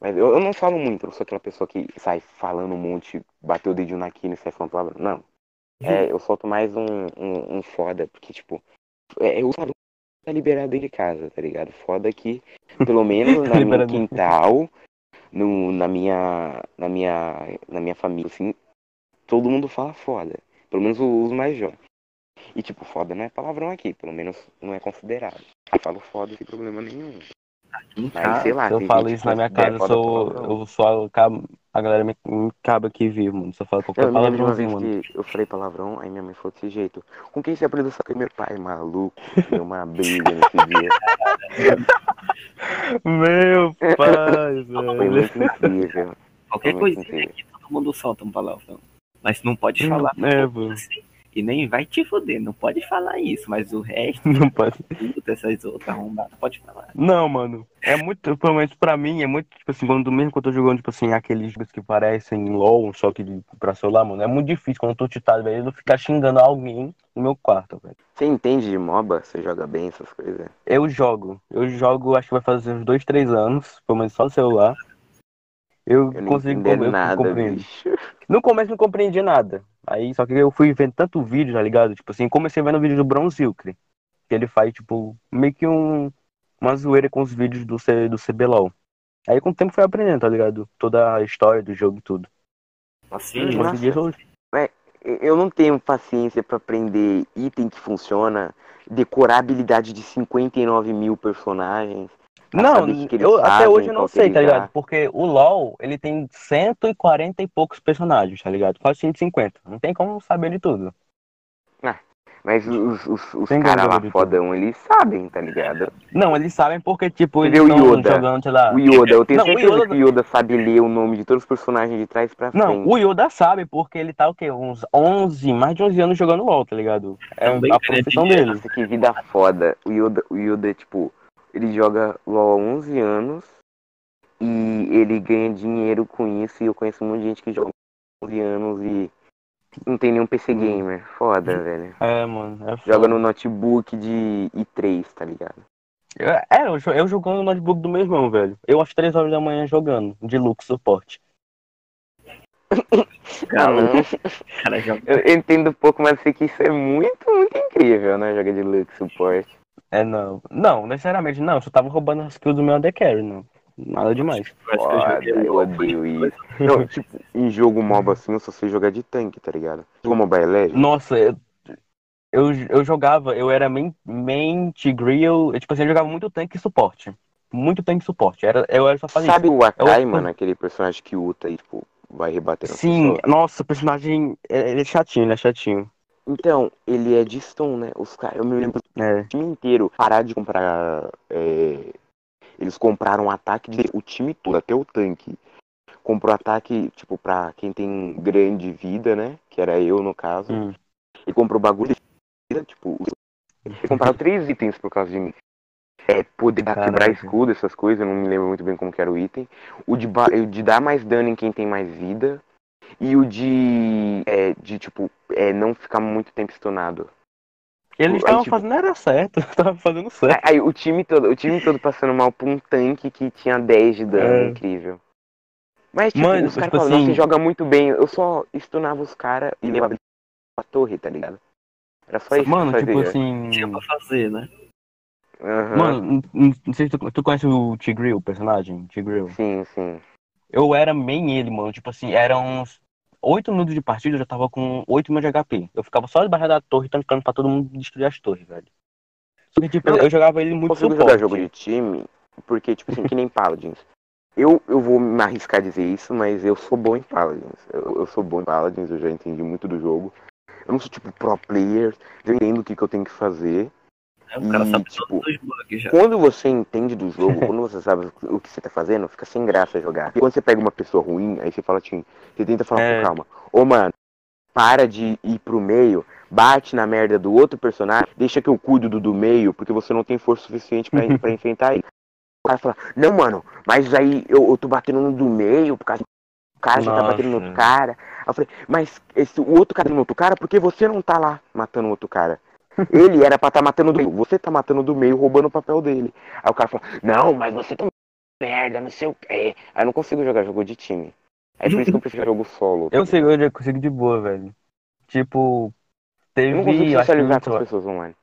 Mas eu, eu não falo muito, eu não sou aquela pessoa que sai falando um monte, bateu o dedinho na quina e sai falando palavrão. Não. É, eu solto mais um, um, um foda, porque, tipo, é, eu falo tá liberado dentro de casa, tá ligado? Foda que, pelo menos [LAUGHS] no meu quintal, no, na minha. Na minha. Na minha família, assim, todo mundo fala foda. Pelo menos os mais jovens. E tipo, foda não é palavrão aqui, pelo menos não é considerado. Eu falo foda sem problema nenhum. Mas casa, sei lá, Se eu falo isso que na minha considera casa, eu sou. palavrão. Eu sou a, galera me, me acaba aqui vivo, mano. Se eu falo qualquer Eu uma vez palavrãozinho, mano. que eu falei palavrão, aí minha mãe falou desse jeito. Com quem você aprendeu coisa? Meu pai, maluco. Deu uma briga nesse [LAUGHS] dia. Meu pai, [LAUGHS] Foi velho. muito incrível. qualquer Foi incrível. aqui, todo mundo solta um palavrão. Mas não pode falar. É, pô. assim. E nem vai te foder, não pode falar isso, mas o resto, [LAUGHS] Não pode. tudo dessas outras arrombadas, pode falar. Não, mano. É muito, pelo menos pra mim, é muito, tipo assim, quando mesmo quando eu tô jogando, tipo assim, aqueles jogos que parecem LOL, só que de- pra celular, mano, é muito difícil quando eu tô titado, velho, eu ficar xingando alguém no meu quarto, velho. Você entende de MOBA? Você joga bem essas coisas? Eu jogo. Eu jogo, acho que vai fazer uns dois, três anos, pelo menos só no celular. Eu, Eu não consigo eu nada. No começo não compreendi nada. Aí, só que eu fui vendo tanto vídeo, tá ligado? Tipo assim, comecei vendo o vídeo do Bronzilcre. Que ele faz, tipo, meio que um, uma zoeira com os vídeos do, C, do CBLOL. Aí com o tempo foi aprendendo, tá ligado? Toda a história do jogo e tudo. Assim, Hoje em dia eu- Eu não tenho paciência pra aprender item que funciona, decorar habilidade de 59 mil personagens. Pra Não, o eu, até hoje eu não sei, tá ligado? Porque o LoL, ele tem 140 e poucos personagens, tá ligado? Quase 150. Não tem como saber de tudo. Mas os, os, os caras lá fodão, eles sabem, tá ligado? Não, eles sabem porque, tipo, eles o estão jogando, sei lá. O Yoda, eu tenho Não, o certeza Yoda- que o Yoda sabe ler o nome de todos os personagens de trás pra Não, frente. o Yoda sabe porque ele tá o quê? Uns 11, mais de 11 anos jogando LoL, tá ligado? É Também a ganha profissão dele. Nossa, que vida foda. O Yoda, o Yoda, tipo, ele joga LOL há 11 anos e ele ganha dinheiro com isso. E eu conheço um monte de gente que joga há 11 anos e não tem nenhum PC Hum. gamer. Foda, velho. É, mano. É Joga foda. no notebook de i3, tá ligado? É, eu, eu jogando no notebook do meu irmão, velho. Eu às 3 horas da manhã jogando, de Lux Suporte. [LAUGHS] o cara joga. Eu, eu entendo pouco, mas sei que isso é muito, muito incrível, né? Joga de Lux Support. É, não. Não, necessariamente não. Eu só tava roubando as kills do meu AD Carry, não. Nada demais. Foda, eu odeio isso. Não, tipo, em jogo MOBA assim, eu só sei jogar de tanque, tá ligado? Jogo Mobile Legends. Nossa, eu, eu, eu jogava, eu era main, main Tigreal, eu, tipo assim, eu jogava muito tanque e suporte. Muito tanque e suporte. Era, eu era só fazer Sabe o Akai, Eu- mano? Aquele personagem que ulta e, tipo, vai rebater isso. Sim, pessoa? nossa, o personagem, é- ele é chatinho, ele é chatinho. Então, ele é de stone, né? Os caras, eu me lembro É. o time inteiro parar de comprar. é, Eles compraram um ataque de o time todo, até o tanque. Comprou ataque, tipo, pra quem tem grande vida, né? Que era eu, no caso. Hum. E comprou bagulho de vida, tipo. [LAUGHS] Compraram três itens por causa de mim. É, poder dar- quebrar Caraca. escudo, essas coisas, eu não me lembro muito bem como que era o item. O de, ba- o de dar mais dano em quem tem mais vida. E o de. É, de, tipo, é, não ficar muito tempo stunado. Eles estavam tipo- fazendo, era certo, [LAUGHS] tava fazendo certo. Aí o time todo, o time todo passando mal por um tanque que tinha 10 de dano, É. incrível. Mas tipo, Mano, os caras tipo falam, assim- você joga muito bem. Eu só stunava os caras e levava pra torre, tá ligado? Era só isso Mano, que eu tipo fazia. assim. Tinha pra fazer, né? Aham. Mano, não- sei se tu, tu conhece o Tigreal, o personagem? Tigreal. Sim, sim. Eu era main ele, mano. Tipo assim, eram uns 8 minutos de partida, eu já tava com 8 mil de HP. Eu ficava só debaixo da torre, tancando pra todo mundo destruir as torres, velho. Só que, tipo, Não, eu jogava ele muito suporte. jogar jogo de time porque, tipo assim, que nem Paladins. Eu, eu vou me arriscar a dizer isso, mas eu sou bom em Paladins. Eu, eu sou bom em Paladins, eu já entendi muito do jogo. Eu não sou tipo pro player, eu entendo o que, que eu tenho que fazer. É, o cara E, sabe tipo, todos os bugs já. Quando você entende do jogo, [LAUGHS] quando você sabe o que você tá fazendo, fica sem graça jogar. E quando você pega uma pessoa ruim, aí você fala assim, você tenta falar É. com calma. Ô mano, para de ir pro meio, bate na merda do outro personagem, deixa que eu cuido do do meio, porque você não tem força suficiente pra, [LAUGHS] pra enfrentar ele. O cara fala, não mano, mas aí eu, eu tô batendo no do meio, por causa o cara já tá batendo no outro cara. Aí eu falei, mas esse, o outro cara no outro cara, por que você não tá lá matando o outro cara? Ele era pra estar matando do meio. Você tá matando do meio, roubando o papel dele. Aí o cara fala, não, mas você tá merda, não sei o quê. Aí eu não consigo jogar jogo de time. Aí por isso que eu prefiro jogo solo. Eu consigo, eu consigo de boa, velho. Tipo, Eu não consigo teve. que socializar com as pessoas online.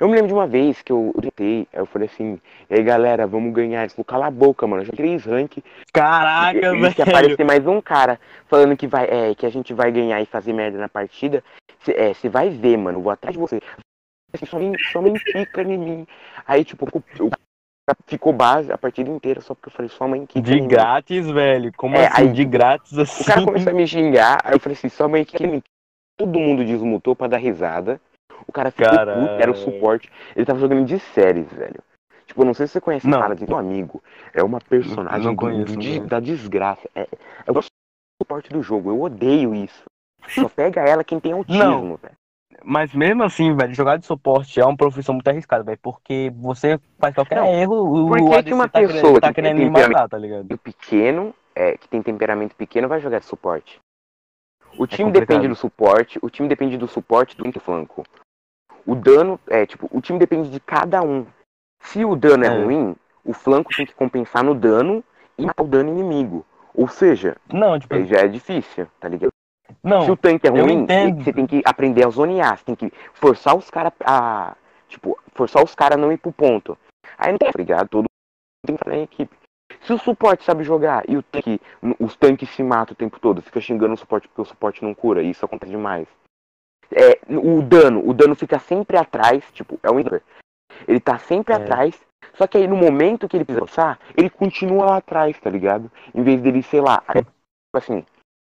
Eu me lembro de uma vez que eu tentei, aí eu falei assim, e aí galera, vamos ganhar. Falaram, cala a boca, mano. Já três rank. Caraca, e, velho. aparecer mais um cara falando que, vai, é, que a gente vai ganhar e fazer merda na partida, você é, vai ver, mano. Vou atrás de você. Assim, só, me, só me fica em mim. Aí, tipo, o cara ficou base a partida inteira só porque eu falei, sua mãe quica De grátis, velho. Como É, assim? aí, de grátis assim. O cara começou a me xingar, aí eu falei assim, sua mãe quica em mim. Todo mundo desmutou pra dar risada. O cara ficou Caralho. puto, era o suporte. Ele tava jogando de séries, velho. Tipo, eu não sei se você conhece Não. Paladin, teu amigo. É uma personagem Não conheço, de- da desgraça. É, é o suporte do jogo. Eu odeio isso. Só pega ela quem tem autismo, velho. Mas mesmo assim, velho, jogar de suporte é uma profissão muito arriscada, velho. Porque você faz qualquer Não, erro, o por que ADC que uma tá pessoa querendo, tá que querendo tem me matar, tá ligado? O pequeno, é, que tem temperamento pequeno, vai jogar de suporte. O time complicado. depende do suporte, o time depende do suporte do flanco. O dano, é, tipo, o time depende de cada um. Se o dano é, É. ruim, o flanco tem que compensar no dano e matar o dano inimigo. Ou seja, Não, tipo, já é difícil, tá ligado? Se não. o tanque é ruim, você tem que aprender a zonear, você tem que forçar os caras a. Tipo, forçar os caras a não ir pro ponto. Aí não tem, tá ligado? Todo mundo tem que fazer em equipe. Se o suporte sabe jogar e o tanque, os tanques se matam o tempo todo, fica xingando o suporte porque o suporte não cura, e isso acontece demais. É, o dano, o dano fica sempre atrás, tipo, é um Inter. Ele tá sempre É. atrás, só que aí no momento que ele precisa passar, ele continua lá atrás, tá ligado? Em vez dele, sei lá, é, tipo assim,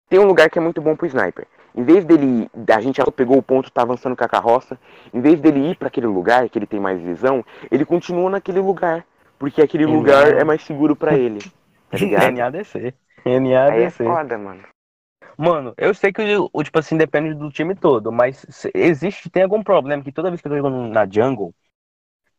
tem um lugar que é muito bom pro sniper. Em vez dele, a gente já pegou o ponto, tá avançando com a carroça, em vez dele ir pra aquele lugar, que ele tem mais visão, ele continua naquele lugar, porque aquele lugar é mais seguro pra ele, tá [LAUGHS] ligado? NADC. Aí é NADC. foda, mano. Mano, eu sei que o, tipo assim, depende do time todo, mas existe, tem algum problema que toda vez que eu tô jogando na jungle,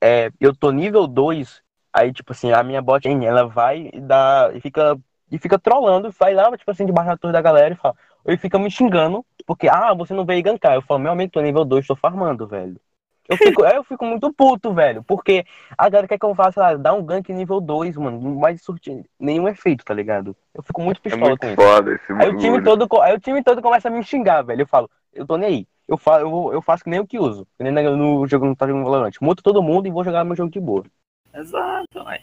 é, eu tô nível 2, aí, tipo assim, a minha bot, ela vai e dá, e fica, e fica trollando, vai lá, tipo assim, debaixo da torre da galera e fala, ele fica me xingando, porque, ah, você não veio gankar. Eu falo, meu amigo, tô nível 2, tô farmando, velho. Eu fico, aí eu fico muito puto, velho, porque a galera quer que eu faça, lá, dar um gank nível 2, mano, não vai surtir nenhum efeito, tá ligado? Eu fico muito É pistola muito com isso. foda esse Aí o time todo, aí o time todo começa a me xingar, velho. Eu falo, eu tô nem aí. Eu, fa eu, vou- eu faço que nem o que uso. Que nem no, jogo não tá jogando Valorant. Muto todo mundo e vou jogar meu jogo de boa. Exato, ué.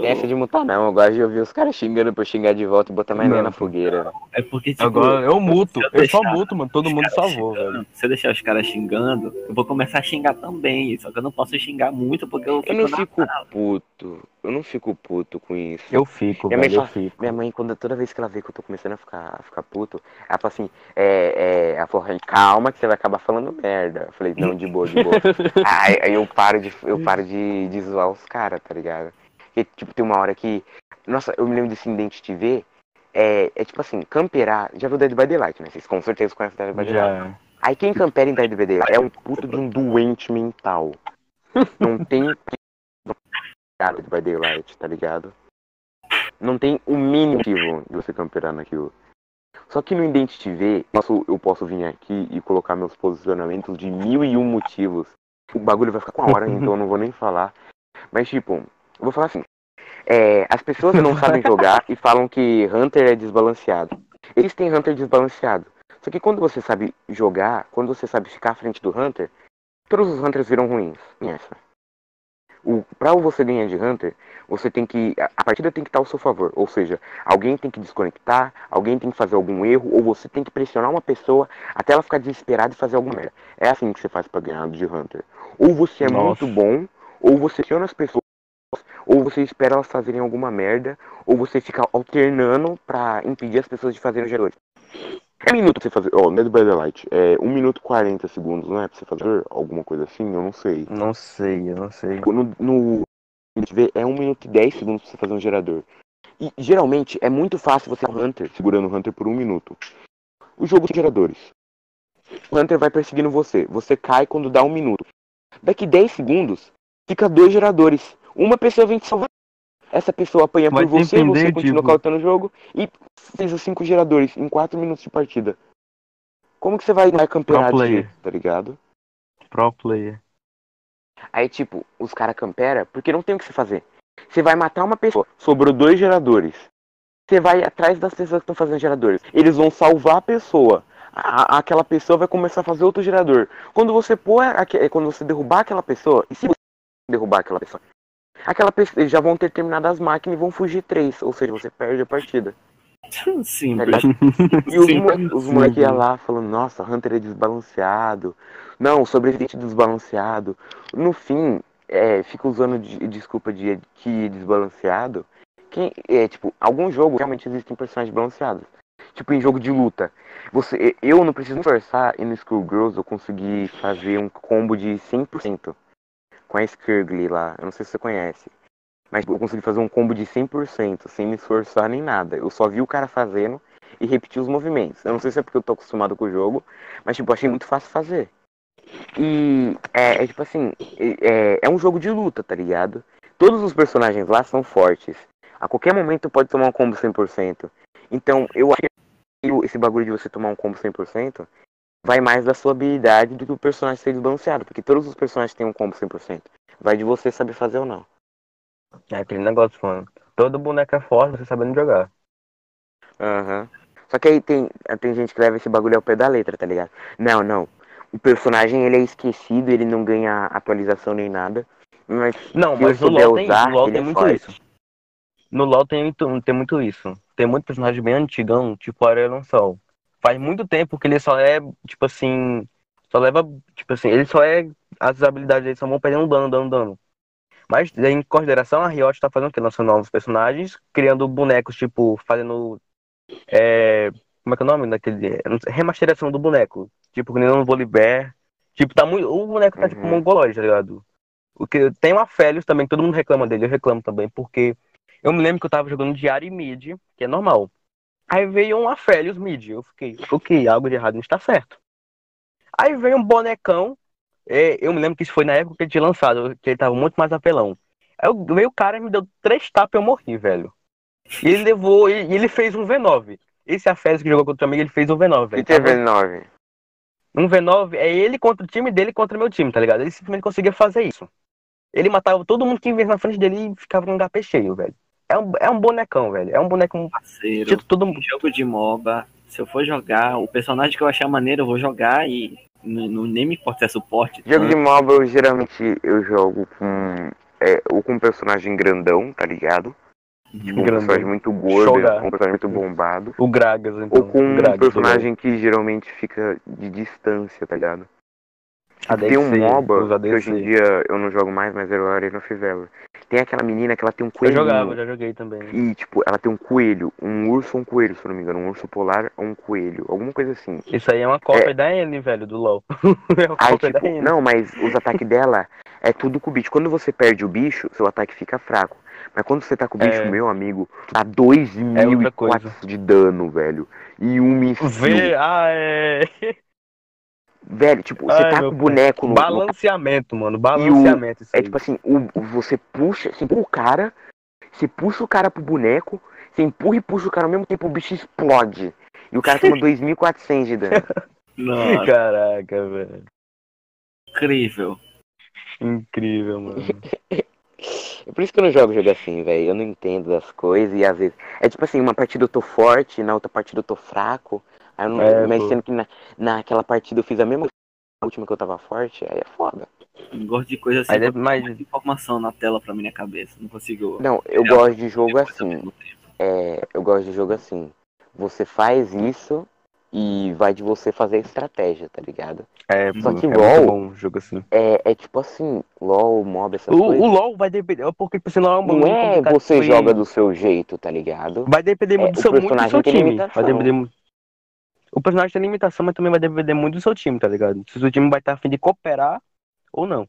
Tem essa de mutar não, eu gosto de ouvir os caras xingando pra eu xingar de volta e botar mais lenha na fogueira. É porque, tipo, Agora eu muto. eu Eu só muto, mano. Todo mundo salvou, xingando, velho. Se eu deixar os caras xingando, eu vou começar a xingar também. Só que eu não posso xingar muito porque eu fico Eu não na- fico puto, eu não fico puto com isso. Eu fico, Minha mãe velho. Eu fala- fico. Minha mãe, quando, toda vez que ela vê que eu tô começando a ficar, a ficar puto, ela fala assim, é, é, ela falou, calma que você vai acabar falando merda. Eu falei, não, de boa, de boa. [LAUGHS] aí, aí eu paro de, eu paro de, de zoar os caras, tá ligado? Porque, tipo, tem uma hora que, nossa, eu me lembro desse Indente TV, é, é tipo assim, camperar, já viu Dead by Daylight, né? Vocês com certeza conhecem Dead by Daylight. Já. Aí quem campera em Dead by Daylight é um puto de um doente mental. Não tem cara Dead by Daylight, tá ligado? Não tem o mínimo motivo de você camperar naquilo. Só que no Indente TV, eu posso, eu posso vir aqui e colocar meus posicionamentos de mil e um motivos. O bagulho vai ficar com a hora, [LAUGHS] então eu não vou nem falar. Mas tipo, eu vou falar assim. é, as pessoas não [LAUGHS] sabem jogar e falam que Hunter é desbalanceado. Eles têm Hunter desbalanceado. Só que quando você sabe jogar, quando você sabe ficar à frente do Hunter, todos os Hunters viram ruins. Essa. O, pra você ganhar de Hunter, você tem que. A a partida tem que estar ao seu favor. Ou seja, alguém tem que desconectar, alguém tem que fazer algum erro, ou você tem que pressionar uma pessoa até ela ficar desesperada e fazer alguma merda. É assim que você faz pra ganhar de Hunter. Ou você é Nossa. muito bom, ou você pressiona as pessoas, ou você espera elas fazerem alguma merda, ou você fica alternando pra impedir as pessoas de fazerem os geradores. É um minuto pra você fazer. Ó, Dead by Daylight. É 1 minuto e 40 segundos, não é? Pra você fazer alguma coisa assim? Eu não sei. Não sei, eu não sei. No, no é 1 minuto e 10 segundos pra você fazer um gerador. E geralmente é muito fácil você um Hunter segurando o Hunter por um minuto. O jogo tem geradores. O Hunter vai perseguindo você. Você cai quando dá um minuto. Daqui 10 segundos, fica dois geradores. Uma pessoa vem te salvar. Essa pessoa apanha Vai por você, você continua tipo- cautando o jogo e fez os cinco geradores em 4 minutos de partida. Como que você vai, campear Pro de tá ligado? Pro player. Aí, tipo, os caras campera porque não tem o que você fazer. Você vai matar uma pessoa, sobrou dois geradores. Você vai atrás das pessoas que estão fazendo geradores. Eles vão salvar a pessoa. A- aquela pessoa vai começar a fazer outro gerador. Quando você pôr, quando você derrubar aquela pessoa, e se você derrubar aquela pessoa, aquela pessoa, eles já vão ter terminado as máquinas e vão fugir três. Ou seja, você perde a partida. [LAUGHS] Simples. [LAUGHS] E os, Sim, moleques os sim, moleque iam lá falando, nossa, Hunter é desbalanceado. Não, sobrevivente desbalanceado. No fim, é, fica usando de- desculpa de que desbalanceado. Quem, é, tipo, alguns jogos realmente existem personagens balanceados. Tipo, em jogo de luta. Você, eu não preciso me forçar e no Skullgirls eu consegui fazer um combo de 100% com a Skirgly lá. Eu não sei se você conhece. Mas eu consegui fazer um combo de 100%, sem me esforçar nem nada. Eu só vi o cara fazendo e repetir os movimentos. Eu não sei se é porque eu tô acostumado com o jogo, mas tipo, achei muito fácil fazer. E é, é tipo assim, é, é um jogo de luta, tá ligado? Todos os personagens lá são fortes. A qualquer momento pode tomar um combo 100%. Então, eu acho que esse bagulho de você tomar um combo 100% vai mais da sua habilidade do que o personagem ser desbalanceado. Porque todos os personagens têm um combo 100%. Vai de você saber fazer ou não. É aquele negócio, mano. Todo boneco é forte, você sabendo jogar. Aham. Só que aí tem, tem gente que leva esse bagulho ao pé da letra, tá ligado? Não, não. O personagem ele é esquecido, ele não ganha atualização nem nada. Mas Não, mas no LoL tem, usar, no LoL tem é muito forte. isso. No LoL tem muito, tem muito isso. Tem muito personagem bem antigão, tipo Aurelion Sol. Faz muito tempo que ele só é, tipo assim. Só leva. Tipo assim, ele só é. As habilidades dele só vão perdendo dano, dano, dano. Mas em consideração, a Riot tá fazendo o quê? Lançando novos personagens, criando bonecos, tipo, fazendo. É, como é que é o nome daquele. sei, Remasterização do boneco. Tipo, que nem no Volibear. Tipo, tá muito. O boneco tá tipo Uhum. mongoloide, tá ligado? O que tem o Aphelios também, que todo mundo reclama dele, eu reclamo também, porque eu me lembro que eu tava jogando diário e mid, que é normal. Aí veio um Aphelios mid, eu fiquei, ok, algo de errado não está certo. Aí veio um bonecão, é, eu me lembro que isso foi na época que ele tinha lançado, que ele tava muito mais apelão. Aí veio o cara e me deu três tapas e eu morri, velho. E ele levou, e ele fez um V9. Esse Aphelios que jogou contra mim, ele fez um V9, velho. e TV9. Um V9 é ele contra o time dele contra o meu time, tá ligado? Ele simplesmente conseguia fazer isso. Ele matava todo mundo que vinha na frente dele e ficava com um HP cheio, velho. É um, é um bonecão, velho. É um boneco. Parceiro. Tipo, todo mundo. jogo de MOBA, se eu for jogar, o personagem que eu achar maneiro, eu vou jogar e não, não- nem me importa se é suporte. Jogo de MOBA eu geralmente eu jogo com. É, ou com um personagem grandão, tá ligado? Uhum. Um Grandão. personagem muito gordo, com um personagem muito bombado. O Gragas, então. Ou com um Gragas, personagem que geralmente fica de distância, tá ligado? ADC, Tem um MOBA que hoje em dia eu não jogo mais, mas era o Arena of Valor. Tem aquela menina que ela tem um Eu coelhinho. jogava, já joguei também. E, tipo, ela tem um coelho, um urso ou um coelho, se eu não me engano. Um urso polar ou um coelho. Alguma coisa assim. Isso aí é uma cópia da N, velho, do LoL. [LAUGHS] é uma Aí, cópia tipo, da N. não, mas os ataques dela é tudo com o bicho. Quando você perde o bicho, seu ataque fica fraco. Mas quando você tá com o bicho, É. meu amigo, tá 2.400 coisa. de dano, velho. E um míssil. Vê, ah, é. [LAUGHS] Velho, tipo, você Ai, tá com o boneco no, no Balanceamento, mano. Balanceamento. Isso É tipo assim, o, você puxa, você empurra o cara, você puxa o cara pro boneco, você empurra e puxa o cara ao mesmo tempo, o bicho explode. E o cara toma [LAUGHS] 2.400 de dano. Nossa, Caraca, velho. incrível. Incrível, mano. [LAUGHS] É por isso que eu não jogo jogo assim, velho. Eu não entendo das coisas e às vezes. É tipo assim, uma partida eu tô forte, na outra partida eu tô fraco. Aí eu não... É, Mas pô. sendo que na, naquela partida eu fiz a mesma coisa na última que eu tava forte, aí é foda. Não gosto de coisa assim, Mas é mais. informação na tela pra minha cabeça. Não consigo. Não, eu É, gosto de jogo assim. É, eu gosto de jogo assim. Você faz isso E vai de você fazer estratégia, tá ligado? É, Só que é LOL- muito bom um jogo assim. É, é tipo assim, LOL, mob, essas O, coisas. o LoL vai depender, porque tipo, assim, LoL é um Não é você joga do seu jeito, tá ligado? Vai depender É, muito do o seu, muito do personagem seu time. Vai depender mu- O personagem tem limitação, mas também vai depender muito do seu time, tá ligado? Se o seu time vai estar afim de cooperar ou não.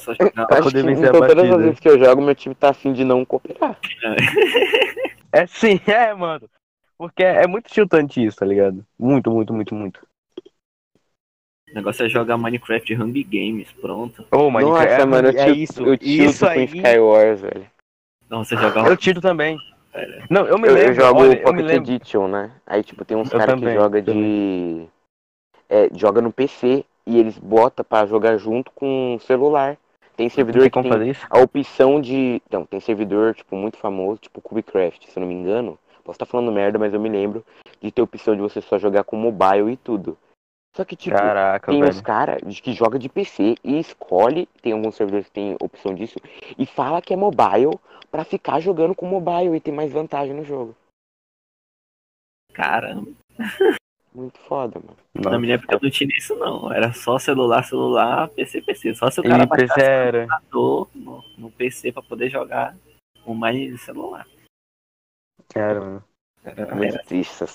Só Pra poder a todas as vezes que eu jogo, meu time tá afim de não cooperar. É sim, [LAUGHS] é, mano. Porque é, muito tiltante isso, tá ligado? Muito, muito, muito, muito. O negócio é jogar Minecraft Hunger Games, pronto. Ô, mas Nossa, é, mano, eu é isso. eu tilto isso com aí. Skywars, velho. Não, você jogar Eu tiro também. Não, eu me Eu, lembro. eu jogo olha, eu Pocket lembro. Edition, né? Aí, tipo, tem uns Eu caras que joga de... É, joga no PC e eles botam pra jogar junto com o celular. Tem servidor tem que como tem fazer isso? a opção de... Não, tem servidor, tipo, muito famoso, tipo Cubecraft, se eu não me engano. Posso estar falando merda, mas eu me lembro de ter a opção de você só jogar com mobile e tudo. Só que, tipo, Caraca, tem velho. uns caras que joga de PC e escolhe, tem alguns servidores que tem opção disso, e fala que é mobile pra ficar jogando com mobile e ter mais vantagem no jogo. Caramba. Muito foda, mano. Na Nossa. minha época eu não tinha isso não. Era só celular, celular, PC, PC. Só se o cara baixasse era. no, no PC pra poder jogar com mais celular. Era, mano. Era, era,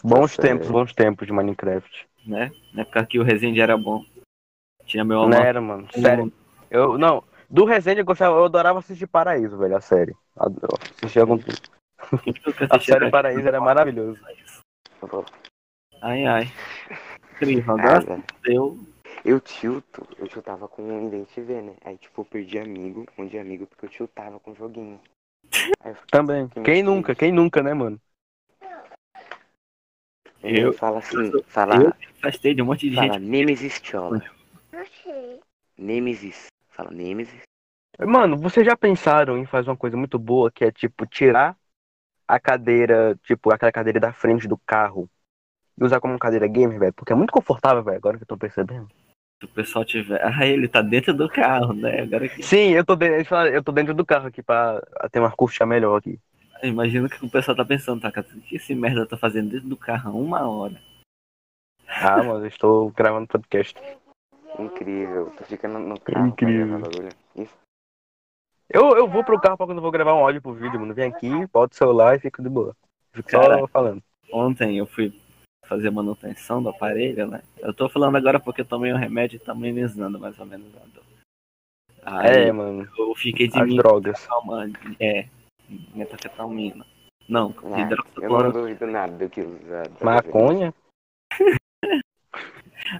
Bons tempos, velho. bons tempos de Minecraft. Né? Na época que o Resende era bom. Tinha meu Não amor. era, mano. Sério. Eu, não, do Resende eu gostava, eu adorava assistir Paraíso, velho, a série. Adoro. Assistia com A série Paraíso era maravilhoso. Ai, ai. Incrível. Agora Cara, deu. eu tilto, eu tiltava com o Indente V, né? Aí, tipo, eu perdi amigo, um de amigo, porque eu tiltava com o joguinho. Aí eu Também. muito Quem triste. nunca? Quem nunca, né, mano? Ele Eu- fala assim, eu- fala, Eu afastei de um monte de fala gente. Nemesis Chola. Nemesis. Fala Nemesis. Mano, vocês já pensaram em fazer uma coisa muito boa, que é, tipo, tirar a cadeira, tipo, aquela cadeira da frente do carro e usar como cadeira gamer, velho? Porque é muito confortável, velho, agora que eu tô percebendo. Se o pessoal tiver. [LAUGHS] Ah, ele tá dentro do carro, né? Agora que. Sim, eu tô, dentro, eu tô dentro do carro aqui pra ter uma curva melhor aqui. Imagina o que o pessoal tá pensando, tá? cara? O que esse merda tá fazendo dentro do carro há uma hora? Ah, mano, eu estou gravando podcast. Incrível. Tu fica no, carro. Incrível. gravar bagulho. Isso. Eu, eu vou pro carro pra quando eu vou gravar um áudio pro vídeo, mano. Vem aqui, bota o celular e fico de boa. Fico só Caraca. falando. Ontem eu fui fazer manutenção do aparelho, né? Eu tô falando agora porque eu tomei um remédio e tá amenizando mais ou menos a dor. Aí É, mano, eu fiquei de as mim drogas. calma, é, metafetamina. Não, Ah, eu não duvido nada do que usar. Maconha? [LAUGHS]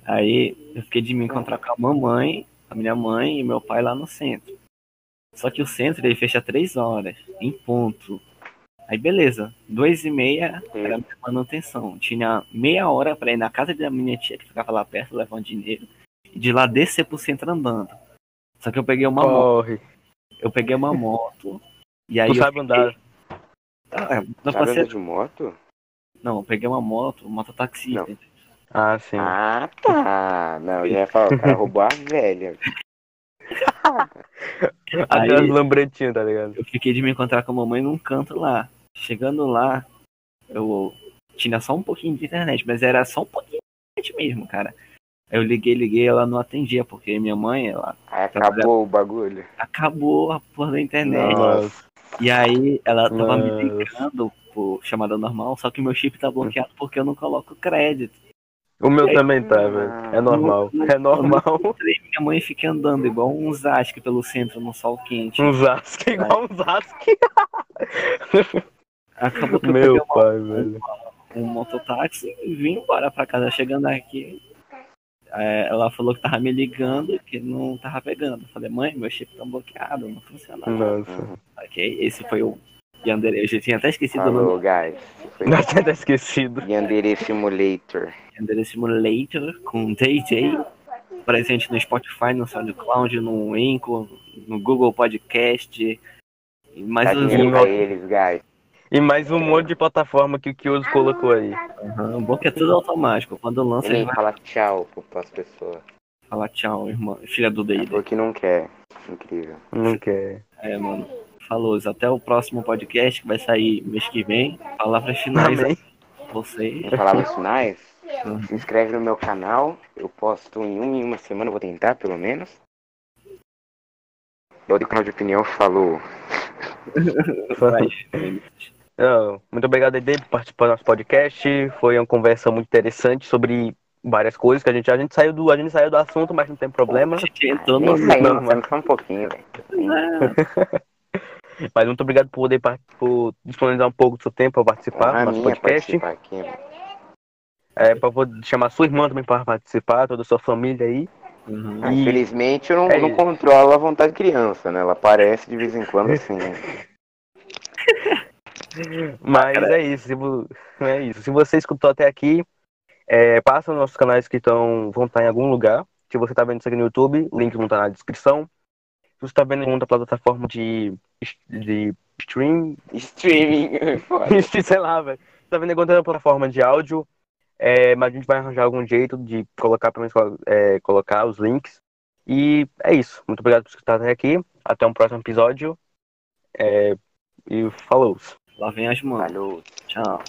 Aí eu fiquei de me encontrar com a mamãe, a minha mãe e meu pai lá no centro. Só que o centro ele fecha três horas, em ponto. Aí beleza, duas e meia era a minha manutenção. Tinha meia hora pra ir na casa da minha tia que ficava lá perto, levar um dinheiro. E de lá descer pro centro andando. Só que eu peguei uma moto. Corre. Eu peguei uma moto. E aí Tu eu sabe andar. Ah, não, Sabe passei- de moto? não, eu peguei uma moto, mototaxi. Não. Ah, sim. Ah, tá. Não, eu ia falar, o cara roubou a velha. [LAUGHS] Até as lambretinhas, tá ligado? Eu fiquei de me encontrar com a mamãe num canto lá. Chegando lá, eu tinha só um pouquinho de internet, mas era só um pouquinho de internet mesmo, cara. Eu liguei, liguei, ela não atendia, porque minha mãe, ela Aí acabou o bagulho. acabou a porra da internet. Nossa. E aí ela tava me ligando por chamada normal, só que meu chip tá bloqueado porque eu não coloco crédito. O meu também tá, velho. É normal. É normal. Aí minha mãe fica andando igual um Zasque pelo centro no sol quente. Um Zask, igual um Zask. [LAUGHS] Acabou que eu Meu uma- pai, velho. um mototáxi e vim embora pra casa. Chegando aqui, é, ela falou que tava me ligando que não tava pegando. Eu falei, mãe, meu chip tá bloqueado, não funciona. Nossa. Ok, esse foi o Yandere. Eu já tinha até esquecido o nome guys. Foi [LAUGHS] Não tinha até esquecido. Yandere Simulator. Yandere Simulator com DJ. Presente no Spotify, no SoundCloud, no Anchor, no Google Podcast. E mais Tá pra eles, guys. E mais um monte de plataforma que o Kioso colocou aí. Uhum, bom que é tudo automático. Quando lança, Ele ele vai fala tchau para as pessoas. falar tchau, irmã, filha do Day. Porque não quer. Incrível. Não quer. É, mano. Falou, até o próximo podcast que vai sair mês que vem. Palavras finais Amém. Em palavras finais. Se inscreve no meu canal. Eu posto em uma em uma semana, vou tentar pelo menos. Eu do canal de opinião falou. [LAUGHS] Vai, muito obrigado, Ede, por participar do nosso podcast. Foi uma conversa muito interessante sobre várias coisas que a gente a gente saiu do a gente saiu do assunto, mas não tem problema. Gente não, saindo só um pouquinho, velho. [LAUGHS] Mas muito obrigado por poder por disponibilizar um pouco do seu tempo para participar do nosso minha podcast. aqui. É, para chamar sua irmã também para participar, toda a sua família aí. Uhum. Ah, Infelizmente eu não, é não controlo a vontade de criança, né? Ela aparece de vez em quando assim. [LAUGHS] Mas é isso, é isso. Se você escutou até aqui, é, passa nos nossos canais que estão, vão estar em algum lugar. Se você está vendo isso aqui no YouTube, o link vão estar na descrição. Se você está vendo em outra plataforma de, de stream, Streaming. foda. [LAUGHS] sei lá, velho. Se tá vendo em outra plataforma de áudio, é, mas a gente vai arranjar algum jeito de colocar, pelo menos, é, colocar os links. E é isso. Muito obrigado por escutar até aqui. Até um próximo episódio. É, e falou. Lá vem as mãos. Falou. Tchau.